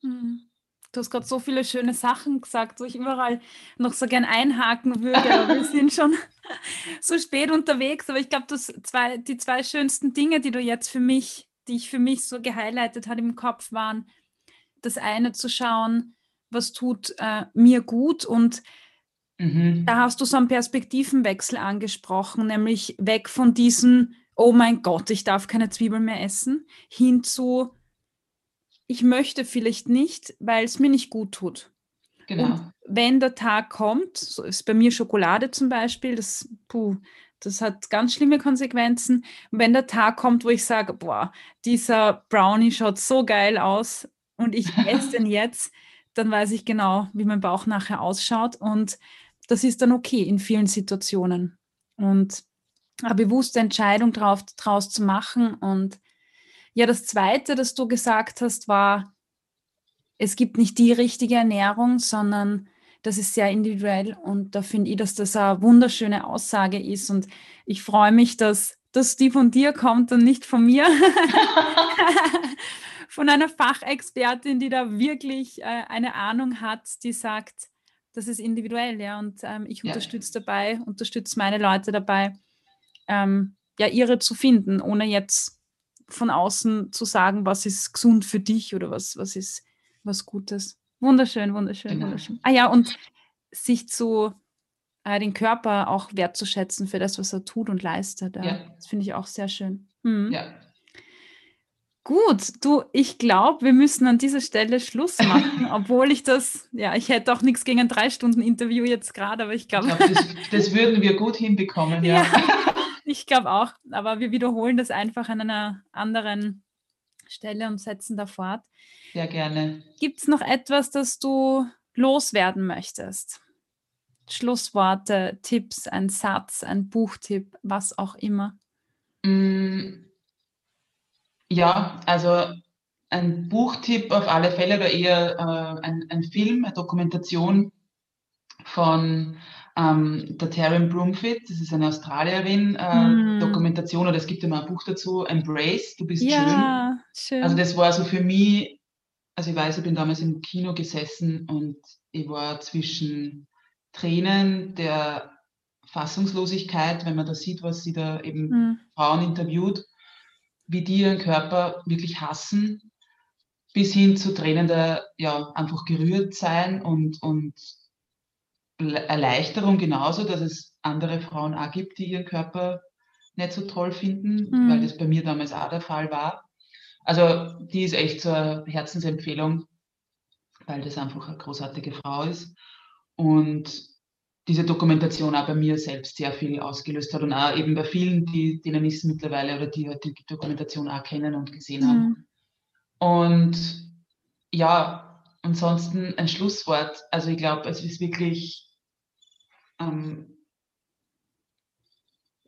Mhm. Du hast gerade so viele schöne Sachen gesagt, wo ich überall noch so gern einhaken würde, aber wir (laughs) sind schon (laughs) so spät unterwegs. Aber ich glaube, zwei, die zwei schönsten Dinge, die du jetzt für mich, die ich für mich so gehighlightet hat im Kopf, waren das eine zu schauen, was tut äh, mir gut und mhm. da hast du so einen Perspektivenwechsel angesprochen, nämlich weg von diesem, oh mein Gott, ich darf keine Zwiebeln mehr essen, hin zu, ich möchte vielleicht nicht, weil es mir nicht gut tut. Genau. Und wenn der Tag kommt, so ist bei mir Schokolade zum Beispiel, das, puh, das hat ganz schlimme Konsequenzen. Und wenn der Tag kommt, wo ich sage, boah, dieser Brownie schaut so geil aus und ich esse (laughs) den jetzt, dann weiß ich genau, wie mein Bauch nachher ausschaut. Und das ist dann okay in vielen Situationen. Und eine bewusste Entscheidung drauf, draus zu machen. Und ja, das Zweite, das du gesagt hast, war, es gibt nicht die richtige Ernährung, sondern das ist sehr individuell. Und da finde ich, dass das eine wunderschöne Aussage ist. Und ich freue mich, dass, dass die von dir kommt und nicht von mir. (laughs) (laughs) von einer Fachexpertin, die da wirklich äh, eine Ahnung hat, die sagt, das ist individuell, ja. Und ähm, ich ja. unterstütze dabei, unterstütze meine Leute dabei, ähm, ja, ihre zu finden, ohne jetzt von außen zu sagen, was ist gesund für dich oder was, was ist was Gutes. Wunderschön, wunderschön, genau. wunderschön. Ah ja, und sich zu äh, den Körper auch wertzuschätzen für das, was er tut und leistet. Äh, ja. Das finde ich auch sehr schön. Mhm. Ja. Gut, du, ich glaube, wir müssen an dieser Stelle Schluss (laughs) machen, obwohl ich das, ja, ich hätte auch nichts gegen ein drei Stunden Interview jetzt gerade, aber ich glaube. Glaub, das, (laughs) das, würden wir gut hinbekommen, ja. ja ich glaube auch, aber wir wiederholen das einfach an einer anderen Stelle und setzen da fort. Sehr gerne. Gibt es noch etwas, das du loswerden möchtest? Schlussworte, Tipps, ein Satz, ein Buchtipp, was auch immer. Mm, ja, also ein Buchtipp auf alle Fälle oder eher äh, ein, ein Film, eine Dokumentation von ähm, der Taryn Broomfit, das ist eine Australierin, äh, mm. Dokumentation, oder es gibt ja mal ein Buch dazu, Embrace, du bist ja, schön. schön. Also das war so für mich, also ich weiß, ich bin damals im Kino gesessen und ich war zwischen Tränen der Fassungslosigkeit, wenn man da sieht, was sie da eben mm. Frauen interviewt, wie die ihren Körper wirklich hassen, bis hin zu Tränen der ja einfach gerührt sein und, und Erleichterung genauso, dass es andere Frauen auch gibt, die ihren Körper nicht so toll finden, mhm. weil das bei mir damals auch der Fall war. Also die ist echt so eine Herzensempfehlung, weil das einfach eine großartige Frau ist. Und diese Dokumentation auch bei mir selbst sehr viel ausgelöst hat und auch eben bei vielen, die, denen ich es mittlerweile oder die halt die Dokumentation auch kennen und gesehen mhm. haben. Und ja, ansonsten ein Schlusswort. Also ich glaube, es ist wirklich ähm,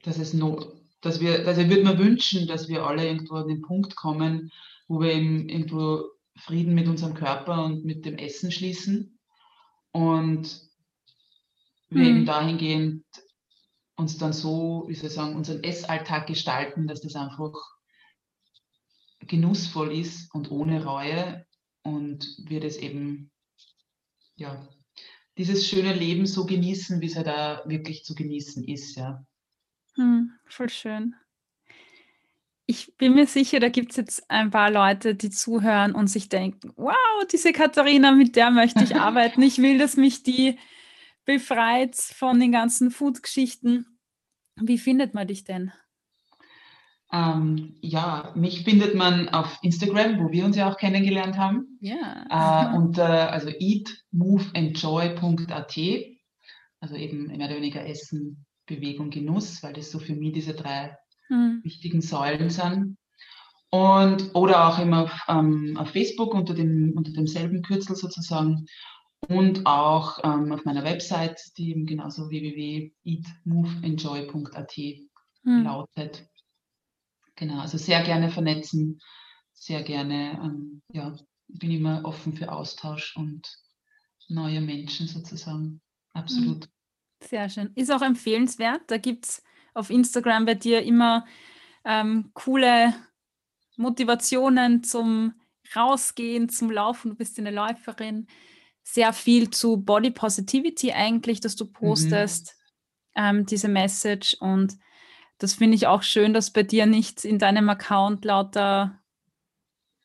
dass es no, dass wir, also ich würde mir wünschen, dass wir alle irgendwo an den Punkt kommen, wo wir eben irgendwo Frieden mit unserem Körper und mit dem Essen schließen und wir mhm. eben dahingehend uns dann so, wie soll ich sagen, unseren Essalltag gestalten, dass das einfach genussvoll ist und ohne Reue und wir das eben ja, dieses schöne Leben so genießen, wie es ja da wirklich zu genießen ist, ja. Hm, voll schön. Ich bin mir sicher, da gibt es jetzt ein paar Leute, die zuhören und sich denken, wow, diese Katharina, mit der möchte ich (laughs) arbeiten. Ich will, dass mich die befreit von den ganzen Food-Geschichten. Wie findet man dich denn? Ähm, ja, mich findet man auf Instagram, wo wir uns ja auch kennengelernt haben. Ja. Äh, unter also eatmoveenjoy.at. Also eben mehr oder weniger Essen, Bewegung, Genuss, weil das so für mich diese drei mhm. wichtigen Säulen sind. Und oder auch immer auf, ähm, auf Facebook unter, dem, unter demselben Kürzel sozusagen. Und auch ähm, auf meiner Website, die eben genauso www.eatmoveenjoy.at mhm. lautet. Genau, also sehr gerne vernetzen, sehr gerne, ähm, ja, bin immer offen für Austausch und neue Menschen sozusagen. Absolut. Mhm. Sehr schön. Ist auch empfehlenswert. Da gibt es auf Instagram bei dir immer ähm, coole Motivationen zum Rausgehen, zum Laufen. Du bist eine Läuferin. Sehr viel zu Body Positivity eigentlich, dass du mhm. postest, mhm. ähm, diese Message. Und das finde ich auch schön, dass bei dir nicht in deinem Account lauter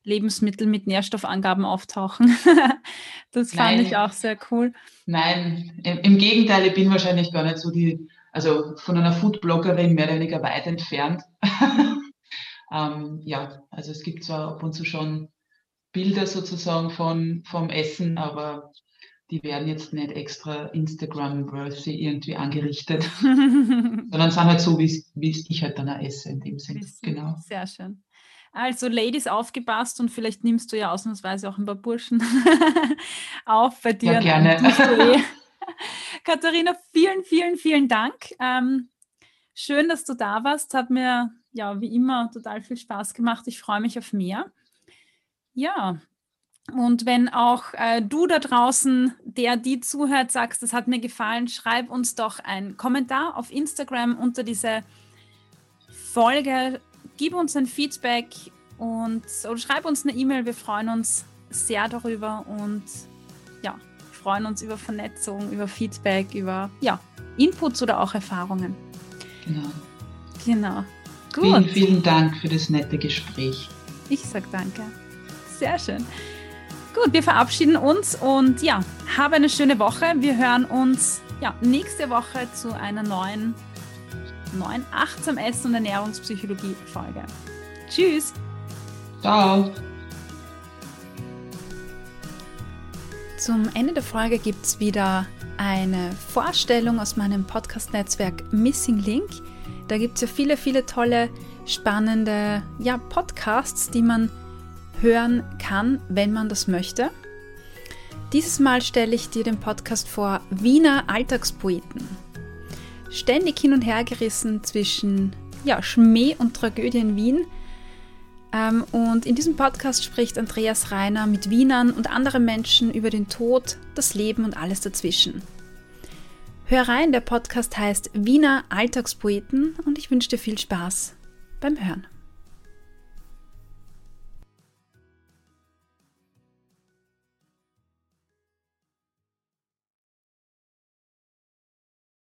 Lebensmittel mit Nährstoffangaben auftauchen. (laughs) das fand Nein. ich auch sehr cool. Nein, im Gegenteil, ich bin wahrscheinlich gar nicht so die, also von einer Foodbloggerin mehr oder weniger weit entfernt. (laughs) ähm, ja, also es gibt zwar ab und zu schon Bilder sozusagen von, vom Essen, aber die werden jetzt nicht extra Instagram-worthy irgendwie angerichtet, (laughs) sondern sind halt so, wie ich halt dann auch esse in dem Sinne. Genau. Sehr schön. Also Ladies aufgepasst und vielleicht nimmst du ja ausnahmsweise auch ein paar Burschen (laughs) auf bei dir. Ja, gerne. (laughs) Katharina, vielen, vielen, vielen Dank ähm, Schön, dass du da warst. Hat mir ja wie immer total viel Spaß gemacht. Ich freue mich auf mehr. Ja, und wenn auch äh, du da draußen, der die zuhört, sagst, das hat mir gefallen, schreib uns doch einen Kommentar auf Instagram unter diese Folge. Gib uns ein Feedback und oder schreib uns eine E-Mail. Wir freuen uns sehr darüber und ja, freuen uns über Vernetzung, über Feedback, über ja, Inputs oder auch Erfahrungen. Genau. Genau. Gut. Vielen, vielen Dank für das nette Gespräch. Ich sag danke. Sehr schön. Gut, wir verabschieden uns und ja, habe eine schöne Woche. Wir hören uns ja, nächste Woche zu einer neuen, neuen Achtsam Essen und Ernährungspsychologie-Folge. Tschüss. Ciao. Zum Ende der Folge gibt es wieder eine Vorstellung aus meinem Podcast-Netzwerk Missing Link. Da gibt es ja viele, viele tolle, spannende ja, Podcasts, die man hören kann, wenn man das möchte. Dieses Mal stelle ich dir den Podcast vor Wiener Alltagspoeten. Ständig hin und her gerissen zwischen ja, Schmäh und Tragödie in Wien. Ähm, und in diesem Podcast spricht Andreas Reiner mit Wienern und anderen Menschen über den Tod, das Leben und alles dazwischen. Hör rein, der Podcast heißt Wiener Alltagspoeten und ich wünsche dir viel Spaß beim Hören.